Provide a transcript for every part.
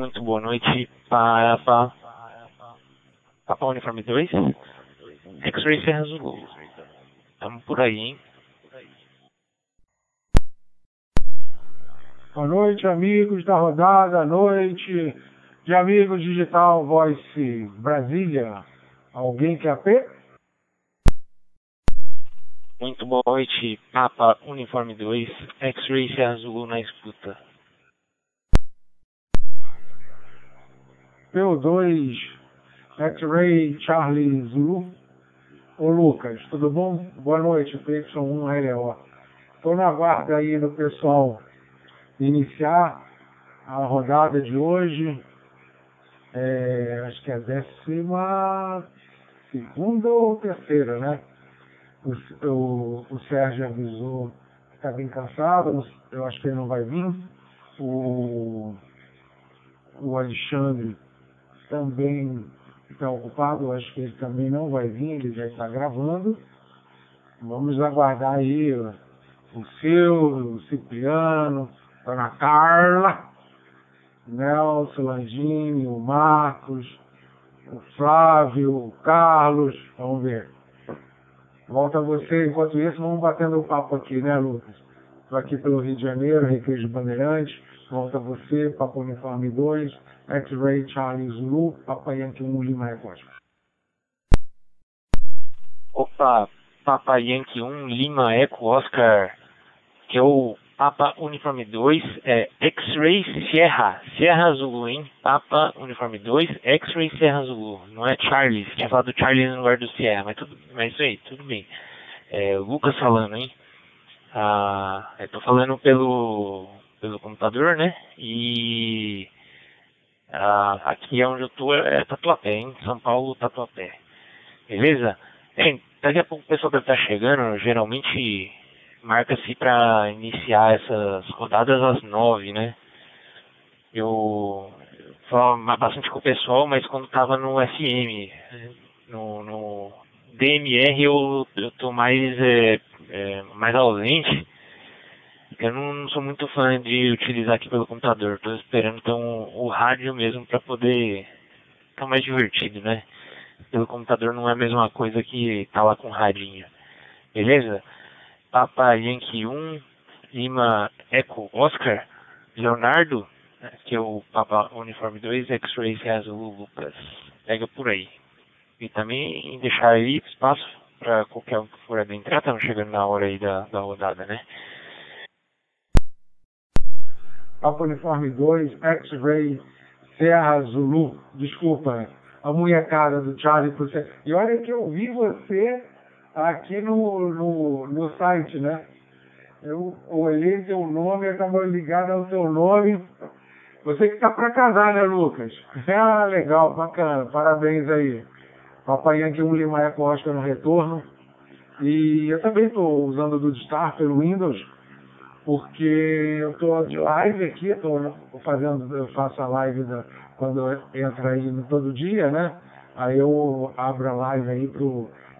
Muito boa noite para Papa, Papa Uniforme 2, X-Ray Serra Zulu. Tamo por aí, hein? Boa noite, amigos da rodada, noite de Amigos Digital Voice Brasília. Alguém quer P? Muito boa noite, Papa Uniforme 2, X-Ray Serra Zulu na escuta. P2, X-Ray Charlie Zulu. Ô Lucas, tudo bom? Boa noite, PY1LO. Estou na guarda aí do pessoal iniciar a rodada de hoje. É, acho que é a décima segunda ou terceira, né? O, o, o Sérgio avisou que está bem cansado, eu acho que ele não vai vir. O, o Alexandre também está ocupado, acho que ele também não vai vir, ele já está gravando. Vamos aguardar aí o Silvio, o Cipriano, a Dona Carla, Nelson, Landini, o Marcos, o Flávio, o Carlos, vamos ver. Volta você, enquanto isso, vamos batendo o papo aqui, né, Lucas? Estou aqui pelo Rio de Janeiro, Recreio de Bandeirantes, volta você, Papo Uniforme 2, X-Ray Charlie Zulu, Papa Yankee 1 Lima Record. Opa, Papa Yankee 1 Lima Eco Oscar, que é o Papa Uniforme 2, é X-Ray Sierra, Sierra Zulu, hein? Papa Uniforme 2, X-Ray Sierra Zulu, não é Charlie, você tinha falado do Charlie no lugar do Sierra, mas, tudo, mas isso aí, tudo bem. É, Lucas falando, hein? Ah, eu tô falando pelo, pelo computador, né? E ah, aqui é onde eu tô é Tatuapé, hein? São Paulo, Tatuapé. Beleza? Bem, daqui a pouco o pessoal deve estar chegando, geralmente marca-se para iniciar essas rodadas às nove, né? Eu falava bastante com o pessoal, mas quando tava no FM, no, no DMR eu, eu tô mais, é, é, mais ausente. Eu não, não, sou muito fã de utilizar aqui pelo computador. Tô esperando então o rádio mesmo para poder ficar mais divertido, né? Pelo computador não é a mesma coisa que tá lá com radinho. Beleza? Papa Yankee 1, Lima Eco Oscar, Leonardo, que é o Papa Uniforme 2, X-Ray Azul Lucas. Pega por aí. E também deixar aí espaço para qualquer um que for adentrar, estamos chegando na hora aí da, da rodada, né? Papa Uniforme 2, X-Ray Serra Zulu. Desculpa, a munhecada do Charlie. E olha que eu vi você aqui no, no, no site, né? Eu olhei seu nome, acabou ligado ao seu nome. Você que está para casar, né, Lucas? Ah, legal, bacana. Parabéns aí. Papai aqui um Lima Eco Oscar no retorno. E eu também estou usando o Star pelo Windows, porque eu estou de live aqui, estou fazendo, eu faço a live da, quando entra aí todo dia, né? Aí eu abro a live aí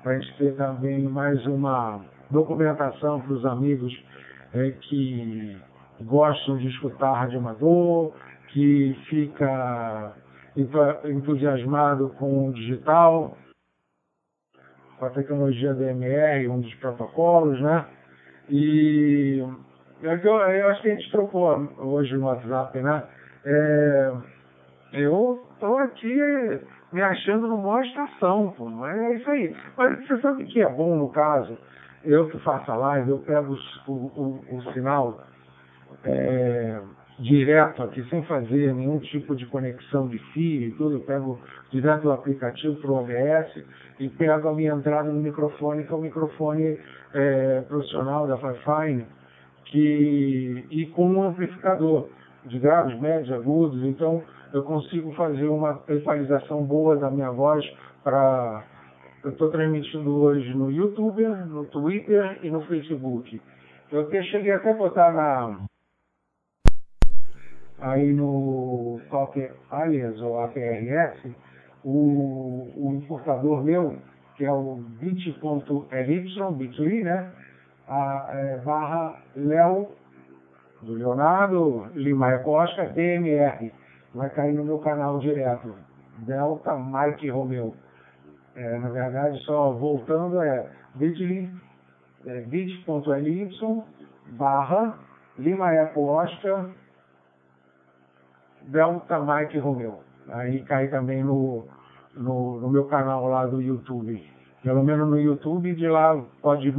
para a gente ter também mais uma documentação para os amigos é, que gostam de escutar rádio amador, que fica entusiasmado com o digital, com a tecnologia DMR, um dos protocolos, né? E eu, eu acho que a gente trocou hoje no WhatsApp, né? É, eu estou aqui me achando numa estação, pô. É isso aí. Mas você sabe o que é bom no caso? Eu que faço a live, eu pego o, o, o sinal é, direto aqui, sem fazer nenhum tipo de conexão de fio e tudo, eu pego direto do aplicativo para o OBS e pego a minha entrada no microfone, que é o microfone é, profissional da Fifine, que, e com um amplificador de graves, médios, agudos, então eu consigo fazer uma equalização boa da minha voz para. Eu estou transmitindo hoje no YouTube, no Twitter e no Facebook. Eu cheguei até a botar na. Aí no Top Alias ou APRS, o, o importador meu, que é o bit.ly, bit.ly, né? A, é, barra Léo, do Leonardo Lima Costa, DMR vai cair no meu canal direto. Delta Mike Romeo. É, na verdade, só voltando, é bit.ly é, bit.ly barra Lima Eco Oscar Delta Mike Romeo. Aí cai também no, no, no, meu canal lá do YouTube. Pelo menos no YouTube, de lá pode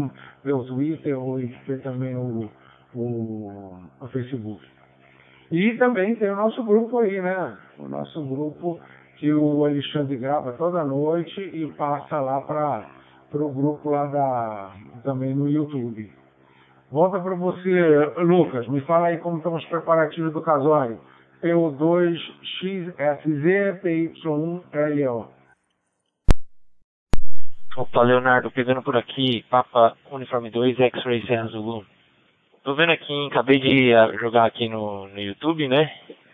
ver o Twitter ou ver também o, o, o Facebook. E também tem o nosso grupo aí, né? O nosso grupo que o Alexandre grava toda noite e passa lá para o grupo lá da, também no YouTube. Volta para você, Lucas. Me fala aí como estão os preparativos do casório. PO2XSZ PY1LO. Opa, Leonardo, pegando por aqui, Papa Uniforme 2, X-Ray Serra Zulu. Tô vendo aqui, acabei de ah, jogar aqui no, no YouTube, né?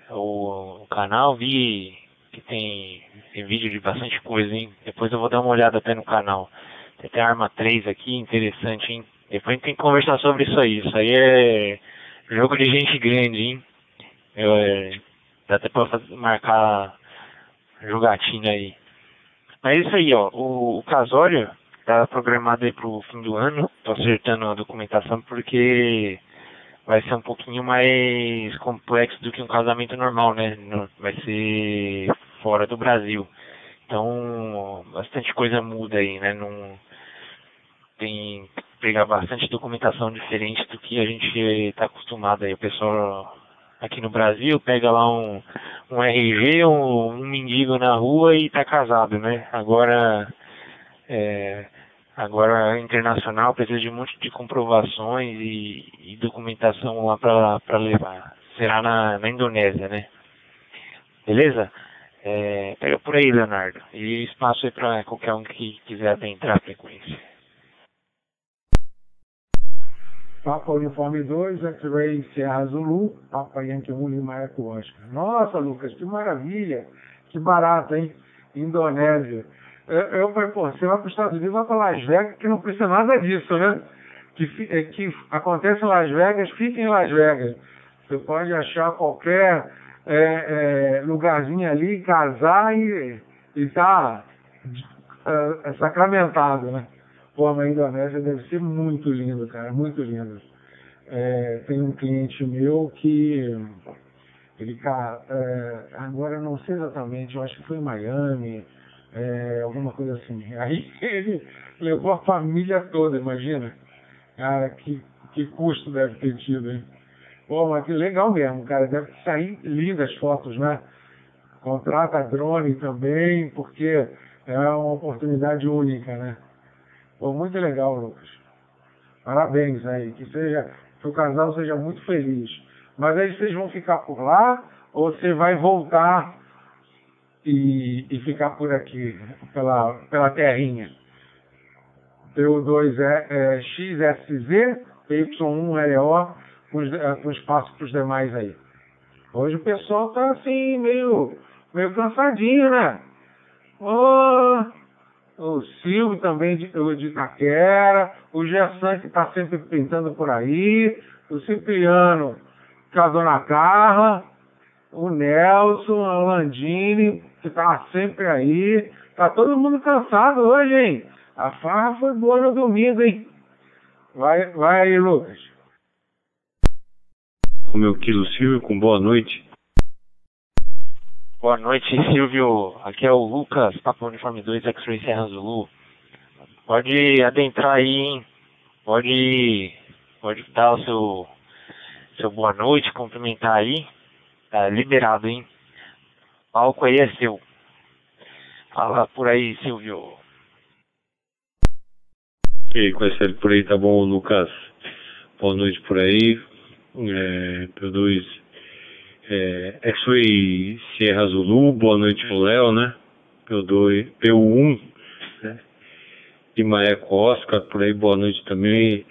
O, o, canal, vi que tem, tem vídeo de bastante coisa, hein? Depois eu vou dar uma olhada até no canal. Tem até arma 3 aqui, interessante, hein? Depois a gente tem que conversar sobre isso aí. Isso aí é jogo de gente grande, hein? Eu, é, dá até pra fazer, marcar jogatina aí. Mas é isso aí, ó. O, o casório tá programado aí pro fim do ano. Tô acertando a documentação porque vai ser um pouquinho mais complexo do que um casamento normal, né? Vai ser fora do Brasil. Então, bastante coisa muda aí, né? Não tem que pegar bastante documentação diferente do que a gente está acostumado aí. O pessoal aqui no Brasil, pega lá um, um RG, um, um mendigo na rua e tá casado, né? Agora, é, agora internacional precisa de um monte de comprovações e, e documentação lá para levar. Será na, na Indonésia, né? Beleza? É, pega por aí, Leonardo. E espaço aí para qualquer um que quiser adentrar a frequência. Papa Uniforme 2, X-Ray Serra Zulu, Papa Yankee 1 Lima Eco Oscar. Nossa, Lucas, que maravilha! Que barato, hein? Indonésia. Eu, eu falei, pô, você vai para os Estados Unidos, vai para Las Vegas, que não precisa nada disso, né? Que, é, que acontece em Las Vegas, fica em Las Vegas. Você pode achar qualquer é, é, lugarzinho ali, casar e, e tá é, sacramentado, né? Pô, a Indonésia deve ser muito lindo, cara, muito lindo. É, tem um cliente meu que ele é, agora não sei exatamente, eu acho que foi em Miami, é, alguma coisa assim. Aí ele levou a família toda, imagina. Cara, que, que custo deve ter tido, hein? Pô, mas que legal mesmo, cara. Deve sair lindas fotos, né? Contrata drone também, porque é uma oportunidade única, né? Foi muito legal, Lucas. Parabéns aí. Que seja, que o casal seja muito feliz. Mas aí vocês vão ficar por lá ou você vai voltar e, e ficar por aqui, pela, pela terrinha? PO2 é, é XSZ, PY1LO, com, é, com espaço para os demais aí. Hoje o pessoal tá assim, meio, meio cansadinho, né? Oh, o Silvio também de, de Itaquera, o Gersan que está sempre pintando por aí, o Cipriano casou na Carla, o Nelson, a Landini, que está sempre aí. Tá todo mundo cansado hoje, hein? A farra foi boa no domingo, hein? Vai, vai aí, Lucas. O meu querido Silvio, com boa noite. Boa noite, Silvio. Aqui é o Lucas, Papo Uniforme 2, X-Ray Serra Zulu. Pode adentrar aí, hein? Pode, pode dar o seu, seu boa noite, cumprimentar aí. Tá liberado, hein? O palco aí é seu. Fala por aí, Silvio. E aí, conhece por aí, tá bom, Lucas? Boa noite por aí. É, produz é, X-Ray Sierra Zulu, boa noite pro Léo, né? P2, P1, né? E Maeco Oscar, por aí, boa noite também.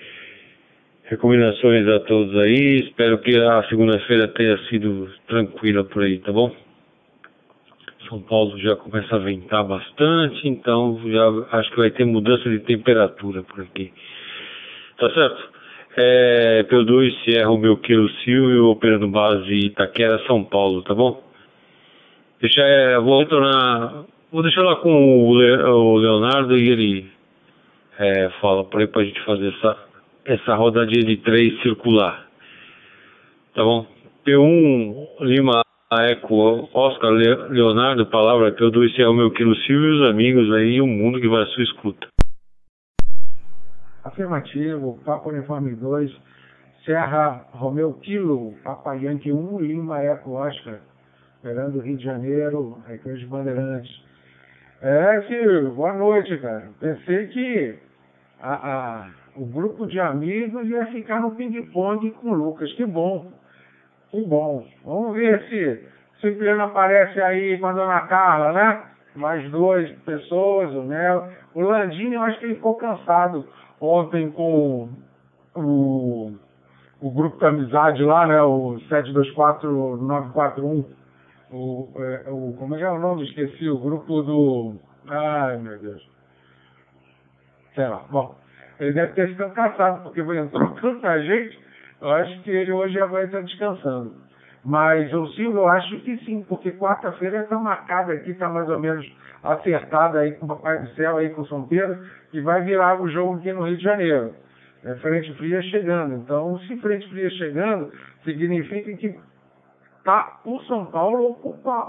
Recomendações a todos aí, espero que a segunda-feira tenha sido tranquila por aí, tá bom? São Paulo já começa a ventar bastante, então já acho que vai ter mudança de temperatura por aqui. Tá certo? É, P2 Sierra Romeu Quilo Silvio, operando base Itaquera, São Paulo, tá bom? Deixa, é, vou retornar. Vou deixar lá com o, Le, o Leonardo e ele é, fala por aí pra gente fazer essa, essa rodadinha de três circular. Tá bom? P1 Lima Eco Oscar Leonardo, palavra P2 é o meu quilo Silvio e os amigos aí e o mundo que vai à sua escuta. Afirmativo, Papa Uniforme 2, Serra Romeu Quilo, Papa Yankee 1, Lima Eco Oscar, Fernando Rio de Janeiro, Recreio de Bandeirantes. É, Silvio, boa noite, cara. Pensei que a, a, o grupo de amigos ia ficar no ping-pong com o Lucas. Que bom. Que bom. Vamos ver se, se o Piano aparece aí com a dona Carla, né? Mais duas pessoas, o Nelo. O Landini, eu acho que ele ficou cansado ontem com o, o grupo da amizade lá, né? O 724941. O, é, o, como é que é o nome? Esqueci. O grupo do. Ai, meu Deus. Sei lá. Bom, ele deve ter ficado cansado, porque entrou tanta gente eu acho que ele hoje já vai estar descansando. Mas Silvio, eu acho que sim, porque quarta-feira está marcada aqui, está mais ou menos acertada aí com o Papai do Céu, aí com o São Pedro, que vai virar o jogo aqui no Rio de Janeiro. É frente fria chegando. Então, se frente fria chegando, significa que tá o São Paulo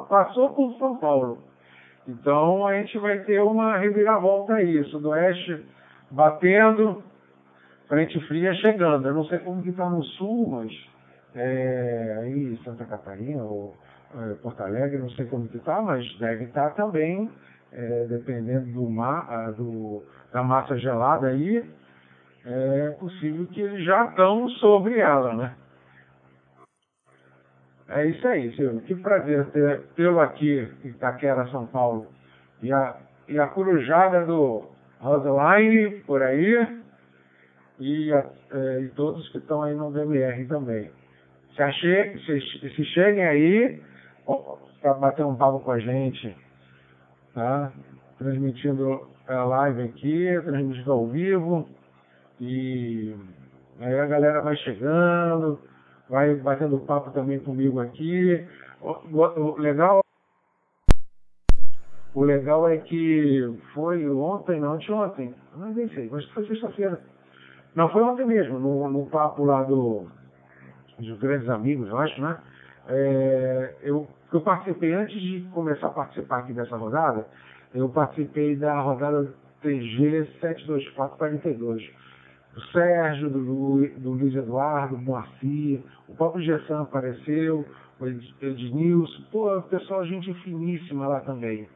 passou por São Paulo. Então a gente vai ter uma reviravolta aí, Sudoeste batendo, frente fria chegando. Eu não sei como que está no sul, mas é, Santa Catarina ou é, Porto Alegre, não sei como que está, mas deve estar tá também, é, dependendo do mar, do, da massa gelada aí, é possível que eles já estão sobre ela, né? É isso aí, Silvio. Que prazer ter, tê-lo aqui Itaquera, São Paulo. E a, e a corujada do Roseline por aí e, é, e todos que estão aí no DMR também. Se, se, se cheguem aí para bater um papo com a gente, tá? transmitindo a live aqui, transmitindo ao vivo, e aí a galera vai chegando, vai batendo papo também comigo aqui. O, o, o legal o legal é que foi ontem, não, ontem, não sei, mas foi sexta-feira não, foi ontem mesmo, no, no papo lá do, dos grandes amigos, eu acho, né? É, eu, eu participei, antes de começar a participar aqui dessa rodada, eu participei da rodada TG 72442. O Sérgio, do, do Luiz Eduardo, do Moacir, o próprio Gessan apareceu, o Ednilson, pô, pessoal, gente finíssima lá também.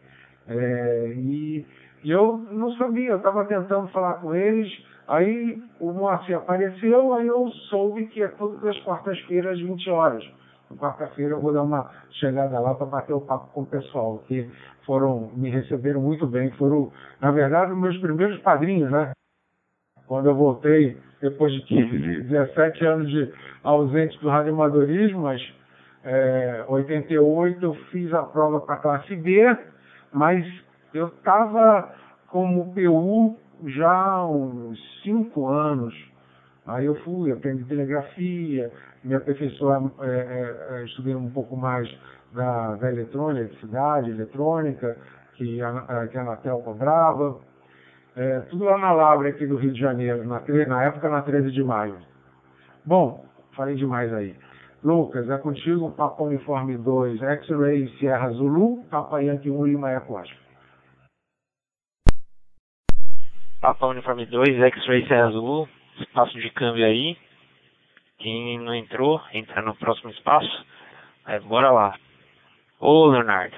É, e, e eu não sabia, eu estava tentando falar com eles, Aí o Moacir apareceu, aí eu soube que é todas as quartas-feiras, 20 horas. Na quarta-feira eu vou dar uma chegada lá para bater o papo com o pessoal, que foram, me receberam muito bem. Foram, na verdade, meus primeiros padrinhos, né? Quando eu voltei, depois de 15, 17 anos de ausente do radioamadorismo, mas é, 88 eu fiz a prova para a classe B, mas eu estava como PU já há uns cinco anos. Aí eu fui, aprendi telegrafia, me aperfeiçoar, é, é, é, estudei um pouco mais da, da eletrônica, eletricidade, eletrônica, que a, que a Anatel cobrava. É, tudo lá na Labre aqui do Rio de Janeiro, na, na época na 13 de maio. Bom, falei demais aí. Lucas, é contigo, Papa Uniforme 2, X-Ray Sierra Zulu, Papa Yankee 1 Lima Eco Oscar. Papa Uniforme 2, X-Ray Serra Azul, espaço de câmbio aí. Quem não entrou, entra no próximo espaço. Aí, bora lá. Ô Leonardo,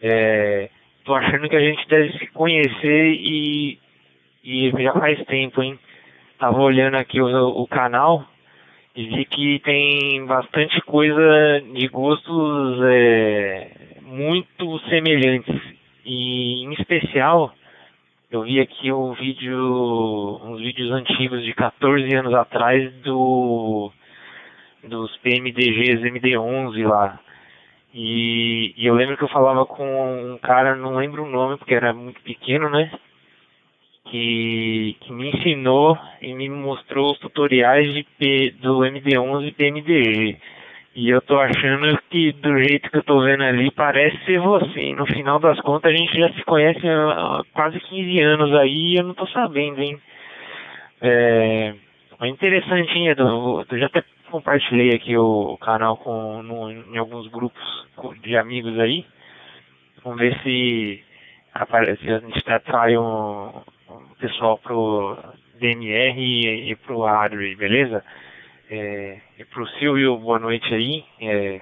é, tô achando que a gente deve se conhecer e, e já faz tempo, hein? Tava olhando aqui o, o canal e vi que tem bastante coisa de gostos é, muito semelhantes. E em especial eu vi aqui um vídeo, uns vídeos antigos de 14 anos atrás do dos PMDGs MD11 lá. E, e, eu lembro que eu falava com um cara, não lembro o nome porque era muito pequeno, né? Que, que me ensinou e me mostrou os tutoriais de do MD11 e PMDG. E eu tô achando que do jeito que eu tô vendo ali, parece ser você. No final das contas, a gente já se conhece há quase 15 anos aí e eu não tô sabendo, hein? É, é interessante, hein, Edu? Eu já até compartilhei aqui o, canal com, no, em alguns grupos de amigos aí. Vamos ver se, aparece, a gente atrai um, um pessoal pro DMR e, e pro Adri, beleza? É, e pro Silvio, boa noite aí. É,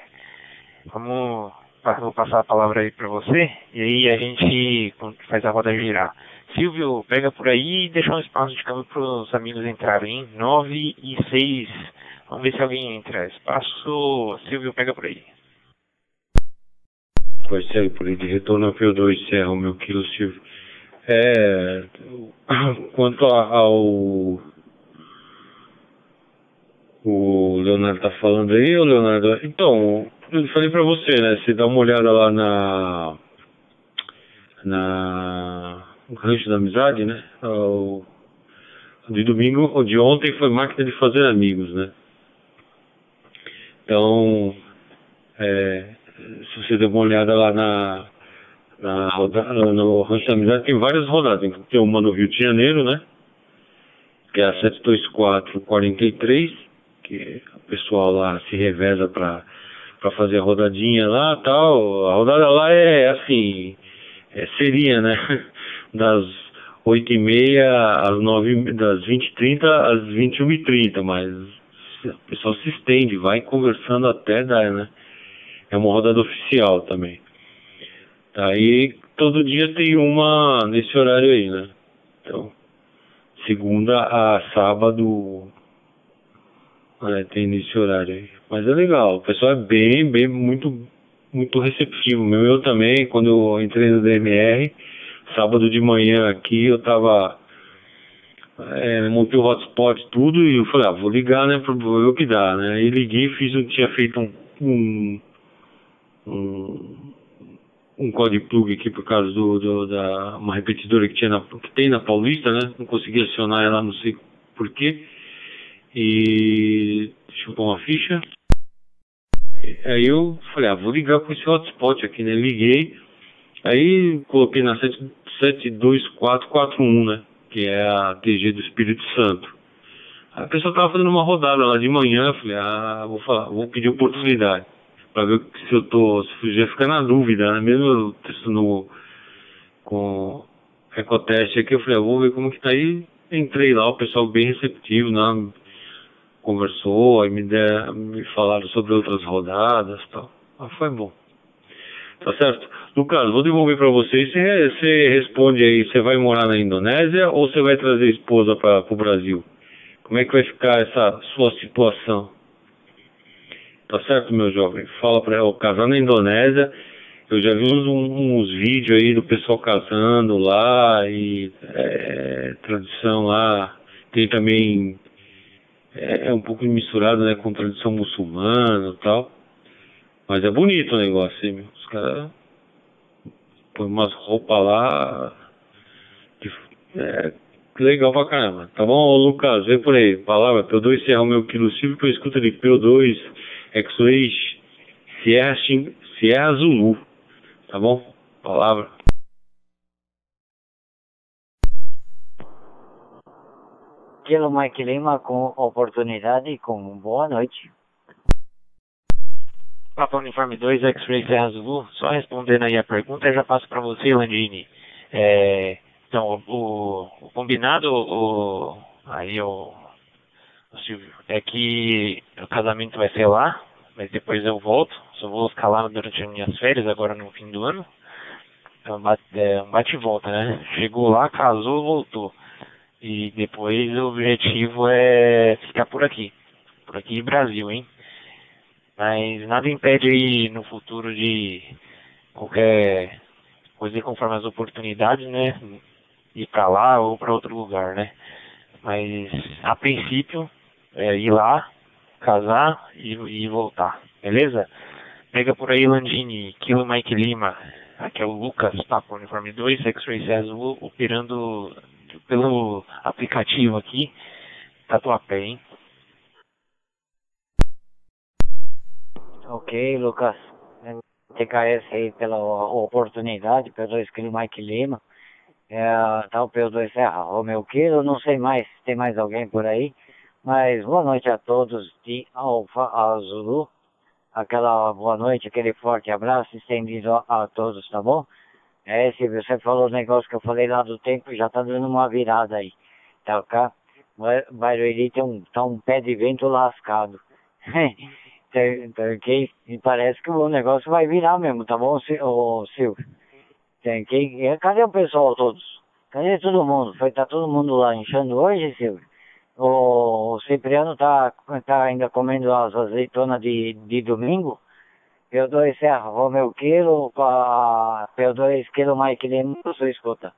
vamos, vou passar a palavra aí para você e aí a gente faz a roda girar. Silvio, pega por aí e deixa um espaço de câmbio para os amigos entrarem. 9 e 6. Vamos ver se alguém entra. Espaço, Silvio, pega por aí. Vai ser por aí de retorno ao P2, Serra, o meu quilo, Silvio. É, quanto ao o Leonardo tá falando aí, o Leonardo. Então, eu falei pra você, né? Você dá uma olhada lá na. Na. No Rancho da Amizade, né? O, de domingo, o de ontem foi máquina de fazer amigos, né? Então, é, se você der uma olhada lá na, na roda, no Rancho da Amizade, tem várias rodadas. Tem uma no Rio de Janeiro, né? Que é a 72443 que o pessoal lá se reveza para para fazer a rodadinha lá tal. A rodada lá é assim, é, seria, né? Das 8 e meia às 9 das 20 e 30 às 21 e 30, mas o pessoal se estende, vai conversando até dar, né? É uma rodada oficial também. Aí todo dia tem uma nesse horário aí, né? Então, segunda a sábado é, tem nesse horário aí. Mas é legal, o pessoal é bem, bem, muito, muito receptivo. Meu, eu também, quando eu entrei no DMR, sábado de manhã aqui, eu tava. É, montei o hotspot tudo e eu falei, ah, vou ligar, né, pra ver o que dá, né? Aí liguei, fiz, eu tinha feito um, um, um, um código plug aqui por causa do, do, da uma repetidora que, tinha na, que tem na Paulista, né? Não consegui acionar ela, não sei porquê. E pôr uma ficha. Aí eu falei, ah, vou ligar com esse hotspot aqui, né? Liguei. Aí coloquei na 72441, né? Que é a TG do Espírito Santo. A pessoa tava fazendo uma rodada lá de manhã, eu falei, ah, vou falar, vou pedir oportunidade. Pra ver se eu tô, se já ficar na dúvida, né? Mesmo eu testando com ecoteste aqui, eu falei, ah, vou ver como que tá aí. Entrei lá, o pessoal bem receptivo, né? Conversou, aí me, me falaram sobre outras rodadas e tal. Mas foi bom. Tá certo? Lucas, vou devolver para você. Você, você responde aí, você vai morar na Indonésia ou você vai trazer a esposa para o Brasil? Como é que vai ficar essa sua situação? Tá certo, meu jovem? Fala para ela, casar na Indonésia. Eu já vi uns, uns vídeos aí do pessoal casando lá e é, tradição lá. Tem também é, é um pouco misturado né, com tradição muçulmana e tal. Mas é bonito o negócio, hein, meu? Os caras põem umas roupas lá. É, legal pra caramba. Tá bom, Lucas? Vem por aí. Palavra, P2 Serra meu quilo cívico, eu escuto de P2 X-Ray Sierra, Sierra Zulu. Tá bom? Palavra. Kilo Mike Lima com oportunidade e com boa noite. Papa Uniforme 2, X-Ray Serra Azul. Só respondendo aí a pergunta, eu já passo para você, Landini. É, então, o, o combinado, o, aí o, o Silvio, é que o casamento vai ser lá, mas depois eu volto. Só vou escalar durante as minhas férias, agora no fim do ano. É um bate, é né? Chegou lá, casou, voltou. E depois o objetivo é ficar por aqui. Por aqui Brasil, hein? Mas nada impede aí no futuro de qualquer coisa conforme as oportunidades, né? Ir para lá ou para outro lugar, né? Mas a princípio é ir lá, casar e, e voltar, beleza? Pega por aí Landini, Kilo Mike Lima, aqui é o Lucas, Papo Uniforme 2, X-Ray Azul, operando pelo aplicativo aqui, Tatuapé, hein? Ok, Lucas. TKS aí pela oportunidade, P2 Kilo Mike Lima. É, tá o P2 Serra Romeu Kilo, não sei mais se tem mais alguém por aí. Mas boa noite a todos de Alfa Azul. Aquela boa noite, aquele forte abraço estendido a todos, tá bom? É, se você falou o negócio que eu falei lá do tempo, já tá dando uma virada aí. Tá, cá? Barueri tem um, tá um pé de vento lascado. tem, tem, que, e parece que o negócio vai virar mesmo, tá bom, Silvio? Tem que, cadê o pessoal todos? Cadê todo mundo? Foi, tá todo mundo lá enchendo hoje, Silvio? O, o Cipriano tá, tá ainda comendo as azeitonas de, de domingo? P2 Serra, Romeu Quilo, P2 Quilo Mike Lima, você escuta.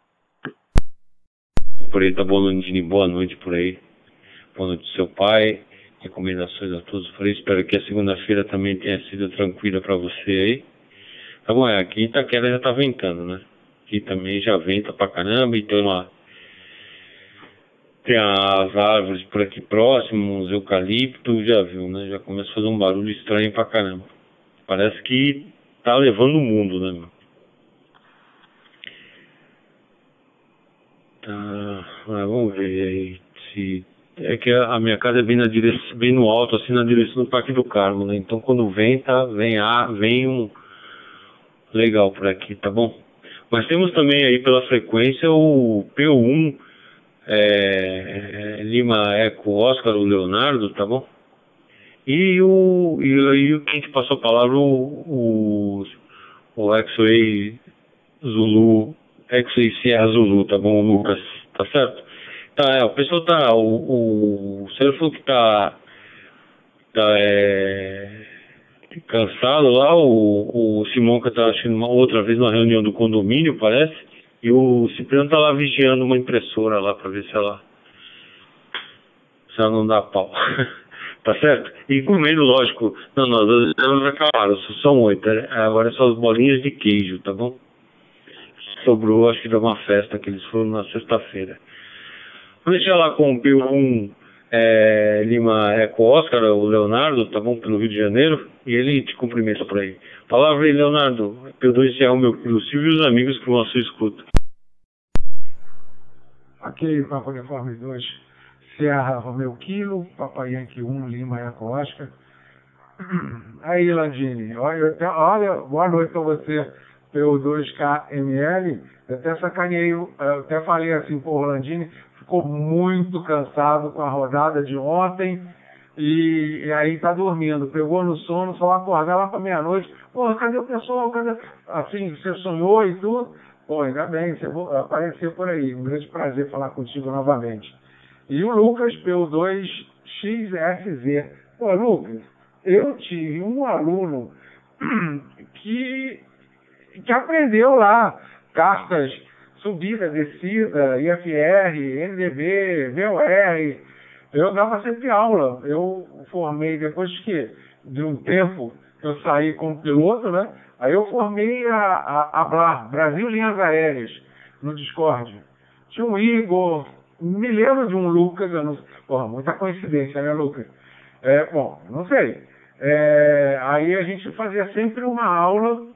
Aí, tá Bolandini, boa noite por aí. Boa noite seu pai, recomendações a todos por aí. Espero que a segunda-feira também tenha sido tranquila para você aí. Tá bom, é, aqui em Itaquera já tá ventando, né? Aqui também já venta pra caramba, então uma tem as árvores por aqui próximo, os eucaliptos, já viu, né? Já começa a fazer um barulho estranho pra caramba. Parece que tá levando o mundo, né, meu? Tá, vamos ver aí se... É que a minha casa é bem, na direção, bem no alto, assim, na direção do Parque do Carmo, né? Então quando venta, vem, a, vem um... Legal por aqui, tá bom? Mas temos também aí pela frequência o P1 é, é, Lima Eco Oscar, o Leonardo, tá bom? E o, e, e quem te passou a palavra, o, o, o X-Way Zulu, X-Way Sierra Zulu, tá bom, Lucas? Tá certo? Tá, é, o pessoal tá, o, o senhor falou que tá, tá, é, cansado lá, o, o Simonca tá assistindo uma outra vez numa reunião do condomínio, parece, e o Cipriano tá lá vigiando uma impressora lá para ver se ela se ela não dá pau. tá certo? E comendo, lógico, não, não, elas acabaram, são oito, né? agora são as bolinhas de queijo, tá bom? Sobrou, acho que de uma festa que eles foram na sexta-feira. Vou deixar lá com o P1 é, Lima Eco Oscar, o Leonardo, tá bom? Pelo Rio de Janeiro, e ele te cumprimenta por aí. Palavra aí, Leonardo. P2 é o meu filho Silvio e os amigos que vão à sua escuta. Ok, Papa Uniforme 2, Serra Romeu Quilo, Papai Yankee 1, Lima Eco Oscar. Aí, Landini, olha, olha, boa noite para você, P2KML. Eu até sacaneei, eu até falei assim, pô, Landini ficou muito cansado com a rodada de ontem e, e, aí tá dormindo, pegou no sono, só acordar lá para meia-noite, pô, cadê o pessoal? Cadê? Assim, você sonhou e tudo? Pô, ainda bem, você apareceu por aí. Um grande prazer falar contigo novamente. E o Lucas, P2XSZ. Pô, Lucas, eu tive um aluno que, que aprendeu lá cartas subida, descida, IFR, NDB, VOR. Eu dava sempre aula. Eu formei depois que, de um tempo, eu saí como piloto, né? Aí eu formei a, a, a Brasil Linhas Aéreas, no Discord. Tinha um Igor, me lembro de um Lucas, eu não, porra, muita coincidência, né, Lucas? É, bom, não sei. É, aí a gente fazia sempre uma aula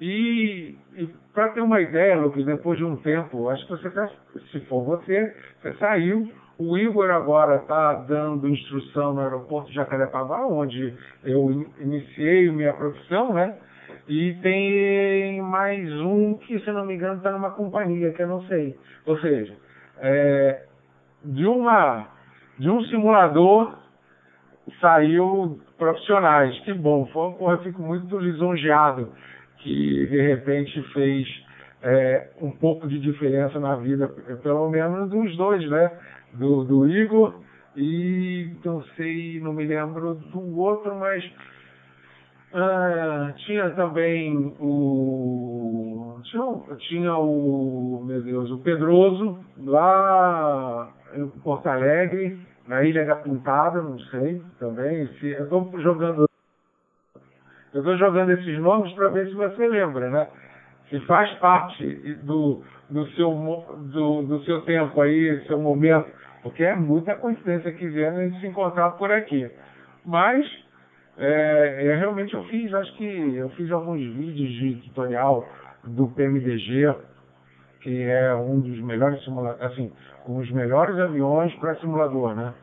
e, e para ter uma ideia, Lucas, depois de um tempo, acho que você, tá, se for você, você saiu. O Igor agora está dando instrução no aeroporto de Jacarepaguá, onde eu iniciei minha profissão, né? E tem mais um que, se não me engano, está numa companhia, que eu não sei. Ou seja, é, de, uma, de um simulador saiu profissionais. Que bom, foi, eu fico muito lisonjeado que de repente fez é, um pouco de diferença na vida, pelo menos dos dois, né? Do, do Igor e não sei, não me lembro do outro, mas ah, tinha também o. Tinha, tinha o. Meu Deus, o Pedroso, lá em Porto Alegre, na Ilha da Pintada, não sei também. Se, eu estou jogando. Eu estou jogando esses nomes para ver se você lembra, né? Se faz parte do, do, seu, do, do seu tempo aí, seu momento, porque é muita coincidência que gente se encontrar por aqui. Mas É, eu realmente eu fiz, acho que eu fiz alguns vídeos de tutorial do PMDG, que é um dos melhores simuladores, assim, um dos melhores aviões para simulador, né?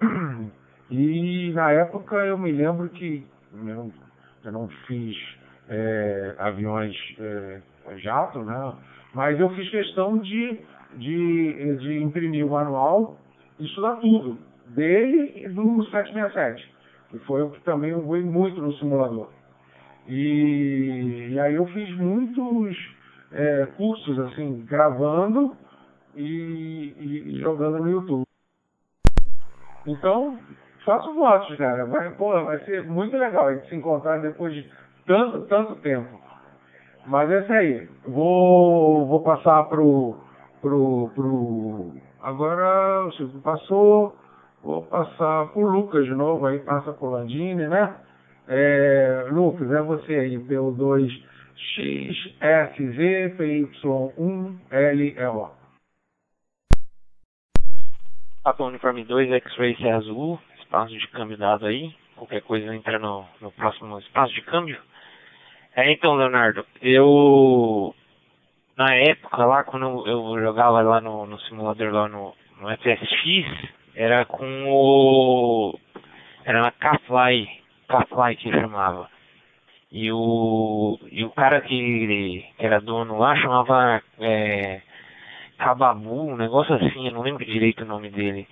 E na época eu me lembro que eu, eu não fiz é, aviões é, jato, né? Mas eu fiz questão de, de, de imprimir o manual estudar tudo, dele e do 767. E foi o que também eu fui muito no simulador. E, e aí eu fiz muitos é, cursos, assim, gravando e, e, jogando no YouTube. Então, faço votos, cara. Vai, pô, vai ser muito legal a gente se encontrar depois de tanto, tanto tempo. Mas é isso aí. Vou, vou passar pro, pro, pro. Agora o Chico passou. Vou passar pro Lucas de novo, aí passa pro Landini, né? É, Lucas, é você aí, PO2 XSZ PY1LO. Papa Uniforme 2 X-Ray Azul, espaço de câmbio dado aí. Qualquer coisa entra no, no próximo espaço de câmbio. É, então, Leonardo, eu. Na época lá, quando eu jogava lá no, no simulador lá no, no FSX, era com o. Era na K-Fly, K-Fly que chamava. E o, e o cara que, que era dono lá chamava é, Cababu, um negócio assim, eu não lembro direito o nome dele.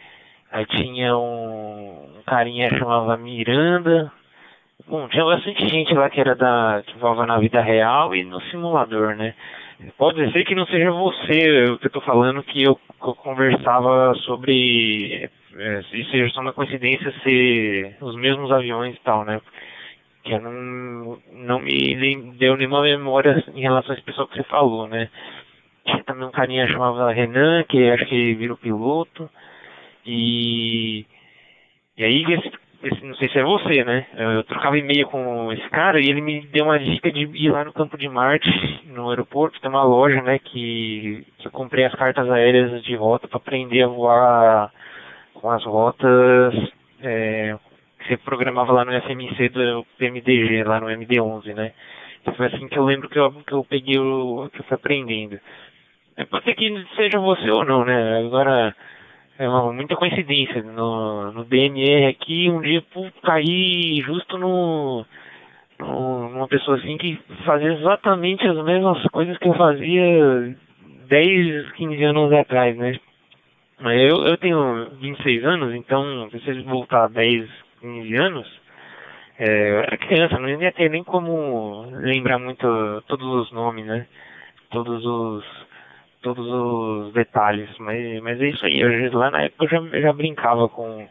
Aí tinha um, um carinha que chamava Miranda. Bom, tinha bastante gente lá que era da. que voava na vida real e no simulador, né? Pode ser que não seja você o que eu tô falando que eu, que eu conversava sobre. É, seja só uma coincidência ser os mesmos aviões e tal, né? Que eu não, não me deu nenhuma memória em relação a esse pessoal que você falou, né? Tinha também um carinha chamava Renan, que acho que virou piloto. E, e aí, esse, esse, não sei se é você, né? Eu, eu trocava e-mail com esse cara e ele me deu uma dica de ir lá no Campo de Marte, no aeroporto, tem uma loja, né, que, que eu comprei as cartas aéreas de rota para aprender a voar com as rotas é, que você programava lá no FMC do PMDG, lá no MD11, né? Então foi assim que eu lembro que eu, que eu peguei o que eu fui aprendendo. É, pode ser que seja você ou não, né? Agora, é uma, muita coincidência. No, no DMR aqui, um dia pô, caí justo no, no, numa pessoa assim que fazia exatamente as mesmas coisas que eu fazia 10, 15 anos atrás, né? Eu, eu tenho 26 anos, então se você voltar 10, 15 anos, é, eu era criança, não ia ter nem como lembrar muito todos os nomes, né? Todos os todos os detalhes, mas, mas é isso aí. Eu, lá na época eu já, eu já brincava com,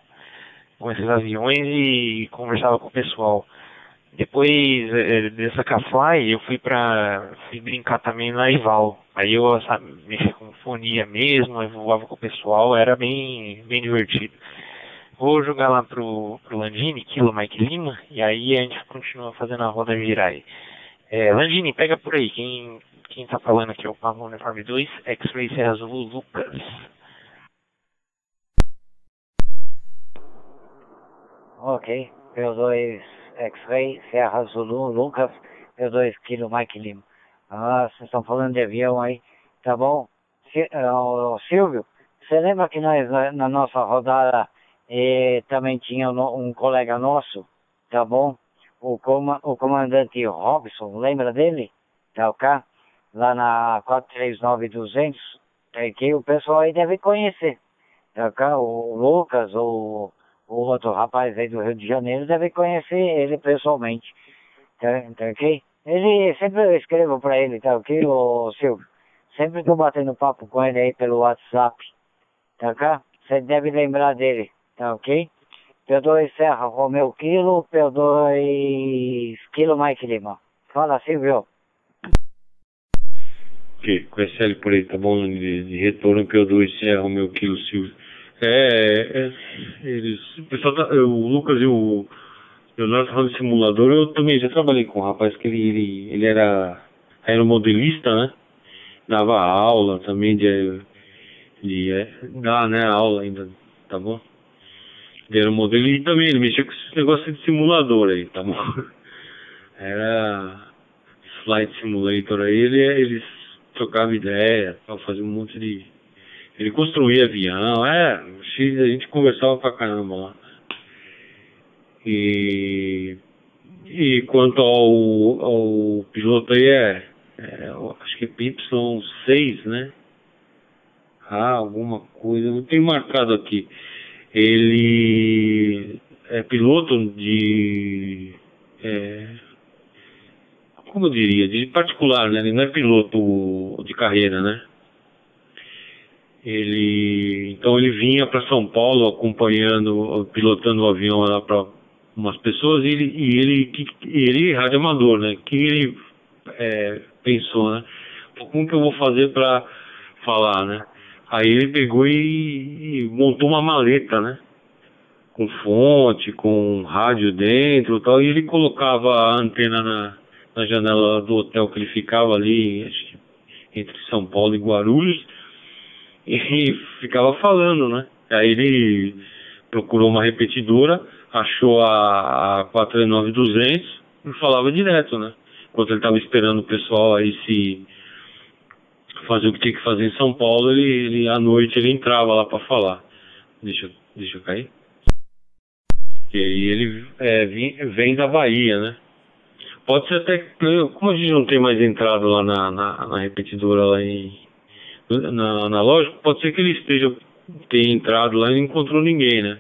com esses aviões e conversava com o pessoal. Depois é, dessa Cafly, eu fui pra fui brincar também na Ival. Aí eu sabe, mexia com fonia mesmo, eu voava com o pessoal, era bem, bem divertido. Vou jogar lá pro, pro Landini, Kilo Mike Lima, e aí a gente continua fazendo a roda girar aí. É, Landini, pega por aí, quem quem está falando aqui é o Pablo Uniforme 2, X-Ray Serra Azul Lucas. Ok, P2 X-Ray Serra Zulu Lucas, P2 Kilo Mike Lima. Ah, vocês estão falando de avião aí, tá bom? uh, Silvio, você lembra que nós na nossa rodada eh, também tinha um colega nosso, tá bom? O, com, o comandante Robson, lembra dele? Tá ok? lá na 439-200, é que o pessoal aí deve conhecer. Tá, o Lucas, ou o outro rapaz aí do Rio de Janeiro deve conhecer ele pessoalmente. Tá, tá ok? Ele, sempre eu escrevo pra ele, tá ok, o Silvio? Sempre tô batendo papo com ele aí pelo WhatsApp. Tá ok? Você deve lembrar dele, tá ok? P2 Serra Romeu Kilo, P2 Kilo Mike Lima. Fala, Silvio que com SL por aí, tá bom? De, de retorno P2 Serra, o meu Kilo Silvio. É, é, eles, o pessoal, tá, o Lucas e o Leonardo falando de simulador, eu também já trabalhei com um rapaz que ele, ele, ele era aeromodelista, né? Dava aula também de, de é, dá, né, aula ainda, tá bom? Era modelo e também ele mexia com esse negócio de simulador aí, tá bom? Era Flight Simulator aí, ele, eles trocavam ideia, fazia um monte de. Ele construía avião, é, a gente conversava pra caramba lá. E, e quanto ao, ao piloto aí é, é acho que é PY6, né? Ah, alguma coisa, não tem marcado aqui. Ele é piloto de. É, como eu diria, de particular, né? Ele não é piloto de carreira, né? Ele então ele vinha para São Paulo acompanhando, pilotando o avião lá para umas pessoas e ele e ele ele rádio amador, né? Que ele é, pensou, né? Como que eu vou fazer para falar, né? Aí ele pegou e, e, montou uma maleta, né? Com fonte, com rádio dentro e tal, e ele colocava a antena na, na janela do hotel que ele ficava ali, acho que entre São Paulo e Guarulhos, e ficava falando, né? Aí ele procurou uma repetidora, achou a, a 49200 e falava direto, né? Enquanto ele estava esperando o pessoal aí se fazer o que tinha que fazer em São Paulo, ele, ele à noite ele entrava lá para falar. Deixa, deixa eu cair. E aí ele é, vem, da Bahia, né? Pode ser até que, como a gente não tem mais entrado lá na, na, na repetidora lá em, na, na loja, pode ser que ele esteja, tenha entrado lá e não encontrou ninguém, né?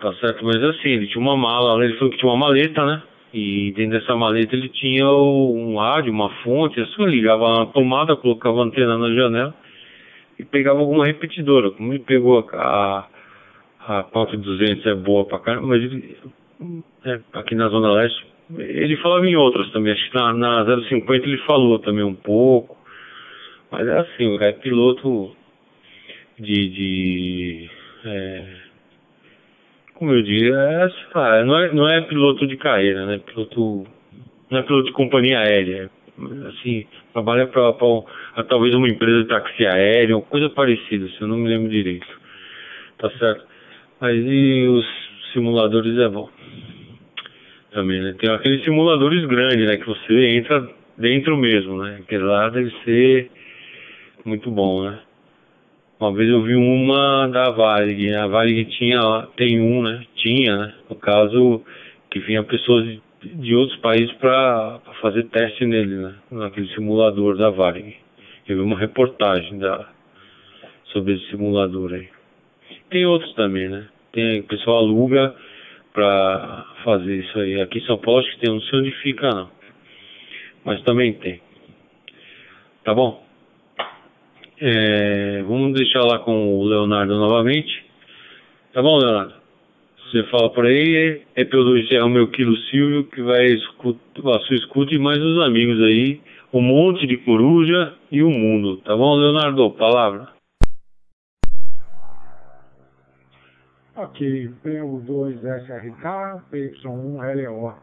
Tá certo, mas assim, ele tinha uma mala, ele falou que tinha uma maleta, né? E dentro dessa maleta ele tinha um rádio, uma fonte, assim, ligava na tomada, colocava a antena na janela e pegava alguma repetidora. Como ele pegou a, a, a 4200 é boa pra caramba, mas ele, é, aqui na Zona Leste ele falava em outras também, acho que na, na 050 ele falou também um pouco. Mas é assim, o cara é piloto de. de é, como eu digo, é, não, é, não é piloto de carreira, né? Piloto. Não é piloto de companhia aérea. Assim, trabalha para talvez uma empresa de táxi aéreo, coisa parecida, se eu não me lembro direito. Tá certo? Mas e os simuladores é bom também, né? Tem aqueles simuladores grandes, né? Que você entra dentro mesmo, né? Que lá deve ser muito bom, né? Uma vez eu vi uma da Varig, a Varig tinha, tem um, né? Tinha, né? No caso, que vinha pessoas de, de outros países para fazer teste nele, né? Naquele simulador da Varig. Eu vi uma reportagem da, sobre esse simulador aí. Tem outros também, né? Tem, o pessoal aluga para fazer isso aí. Aqui em São Paulo acho que tem, não sei onde fica não. Mas também tem. Tá bom? É, vamos deixar lá com o Leonardo novamente. Tá bom, Leonardo? Você fala por aí, é pelo é o meu quilo Silvio que vai escutar, a sua escuta e mais os amigos aí, o monte de coruja e o mundo. Tá bom, Leonardo? Palavra. Ok, PU2SRK, PY1LO.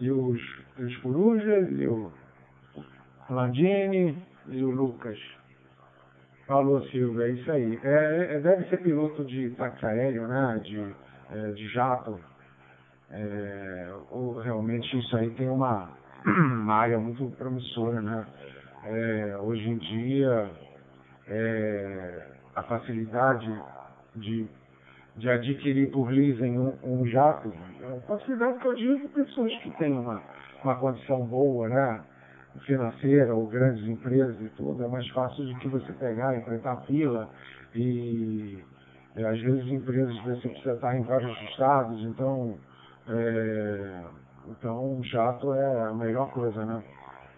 E os, os Corujas, e o Landini e o Lucas. Falou, Silvia, é isso aí. É, é, deve ser piloto de táxi aéreo, né? De, é, de jato. É, ou realmente isso aí tem uma, uma área muito promissora, né? É, hoje em dia, é, a facilidade de de adquirir por leasing um, um jato, é facilidade que eu digo pessoas que têm uma, uma condição boa, né? Financeira ou grandes empresas e tudo, é mais fácil do que você pegar, enfrentar fila e, e às vezes empresas você precisa estar em vários estados, então é, então o jato é a melhor coisa, né?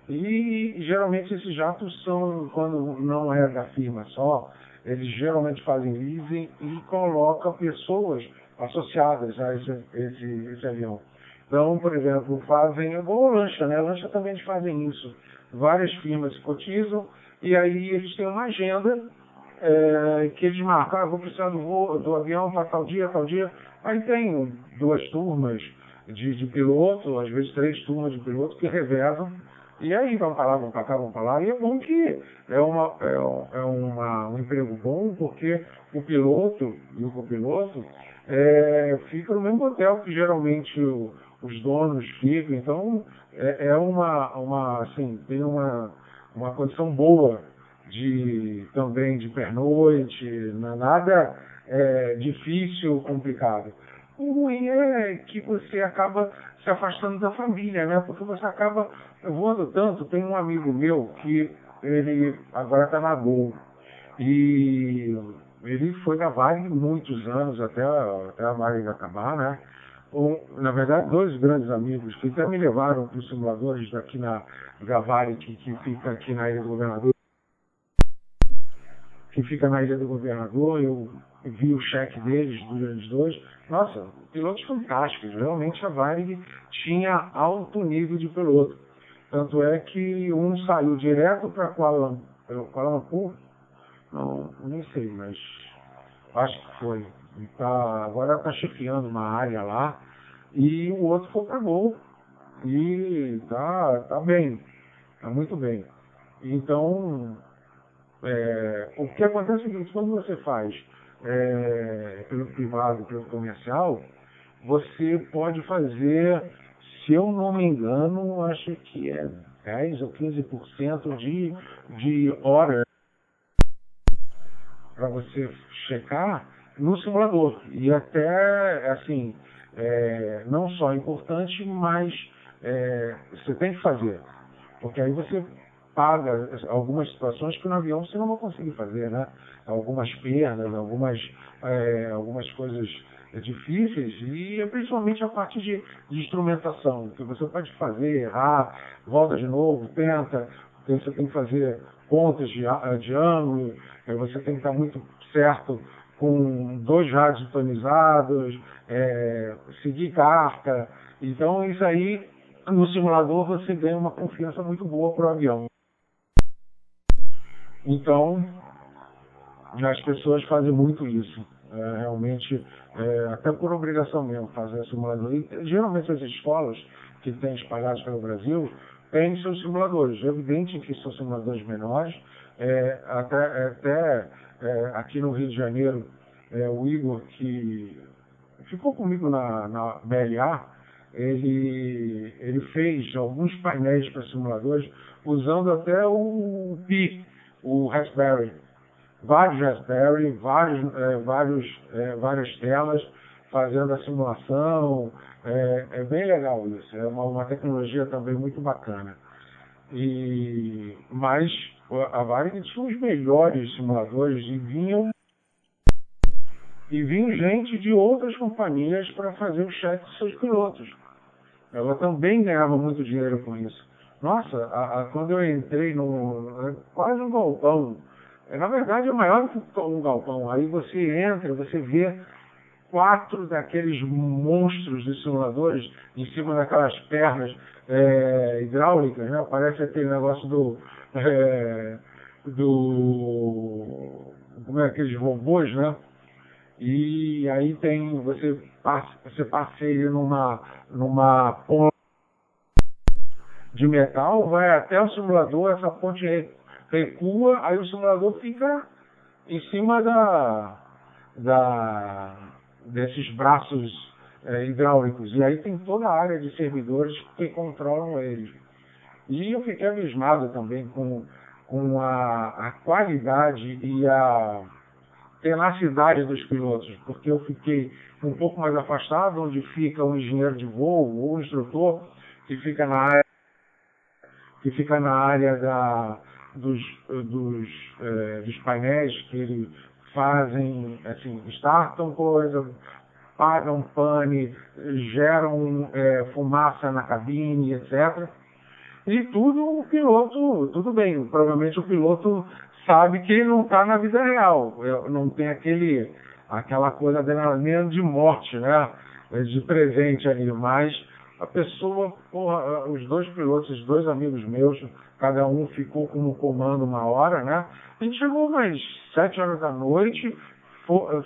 E geralmente esses jatos são, quando não é da firma só, eles geralmente fazem leasing e colocam pessoas associadas a esse, esse, esse avião. Então, por exemplo, fazem, a Lancha, né? Lancha também eles fazem isso. Várias firmas cotizam e aí eles têm uma agenda é, que eles marcam, ah, vou precisar do, voo, do avião para tal dia, tal dia. Aí tem duas turmas de, de piloto, às vezes três turmas de piloto que revezam E aí vão para lá, vão para cá, vão para lá. E é bom que é, uma, é, é uma, um emprego bom, porque o piloto e o copiloto é, ficam no mesmo hotel que geralmente o, os donos ficam. Então é, é, uma, uma, assim, tem uma, uma condição boa de também de pernoite, não é nada é, difícil, complicado. O ruim é que você acaba se afastando da família, né? Porque você acaba voando tanto. Tem um amigo meu que ele agora está na Gol. E ele foi na Varig muitos anos, até, até a Varig acabar, né? Um, na verdade, dois grandes amigos que até me levaram para os simuladores daqui na Gavari, que, que fica aqui na Ilha do Governador. Que fica na Ilha do Governador, eu vi o cheque deles, dos dois. Nossa, pilotos fantásticos. Realmente a Varig tinha alto nível de piloto. Tanto é que um saiu direto para Kuala, Kuala Lumpur, não, nem sei, mas acho que foi. Tá, agora está chefiando uma área lá. E o outro foi Gol. E tá, tá bem. Tá muito bem. Então, é, o que acontece é o seguinte, quando você faz é, pelo privado, pelo comercial, você pode fazer, se eu não me engano, acho que é 10 ou 15% de, de hora para você checar no simulador. E até, assim, é, não só importante, mas é, você tem que fazer. Porque aí você paga algumas situações que no avião você não vai conseguir fazer, né? Algumas perdas, algumas, é, algumas coisas difíceis e principalmente a parte de, de, instrumentação, que você pode fazer, errar, volta de novo, tenta, você tem que fazer contas de, de ângulo, você tem que estar muito certo com dois rádios sintonizados, é, seguir carta. Então isso aí no simulador você ganha uma confiança muito boa para o avião. Então, as pessoas fazem muito isso. É, realmente, é, até por obrigação mesmo, fazer simulador. E, geralmente as escolas que têm espalhados pelo Brasil têm seus simuladores. É evidente que são simuladores menores. É, até até é, aqui no Rio de Janeiro, é, o Igor, que ficou comigo na, na BLA, ele, ele fez alguns painéis para simuladores usando até o Pi, o Raspberry. Vários Raspberry, vários, é, vários, é, várias telas fazendo a simulação. É, é, bem legal isso. É uma, uma tecnologia também muito bacana. E, mas a Varig tinha os melhores simuladores e vinham e vinham gente de outras companhias para fazer o chat dos seus pilotos. Ela também ganhava muito dinheiro com isso. Nossa, a, a, quando eu entrei no. É quase um galpão. É, na verdade é maior que um galpão. Aí você entra, você vê quatro daqueles monstros de simuladores em cima daquelas pernas é, hidráulicas, né? Parece aquele negócio do. É, do. Como é aqueles robôs, né? E aí tem. Você, você passeia numa, numa ponte de metal, vai até o simulador, essa ponte recua, aí o simulador fica em cima da, da desses braços é, hidráulicos. E aí tem toda a área de servidores que controlam eles. E eu fiquei abismado também com, com a, a qualidade e a tenacidade dos pilotos, porque eu fiquei um pouco mais afastado, onde fica o engenheiro de voo ou o instrutor, que fica na área que fica na área da, dos, dos, é, dos painéis que eles fazem, assim, startam coisa, pagam pane, geram é, fumaça na cabine, etc. E tudo o piloto, tudo bem, provavelmente o piloto sabe que ele não está na vida real, não tem aquele, aquela coisa adrenalina de morte, né? De presente ali, mas a pessoa, porra, os dois pilotos, os dois amigos meus, cada um ficou com o comando uma hora, né? A gente chegou umas sete horas da noite,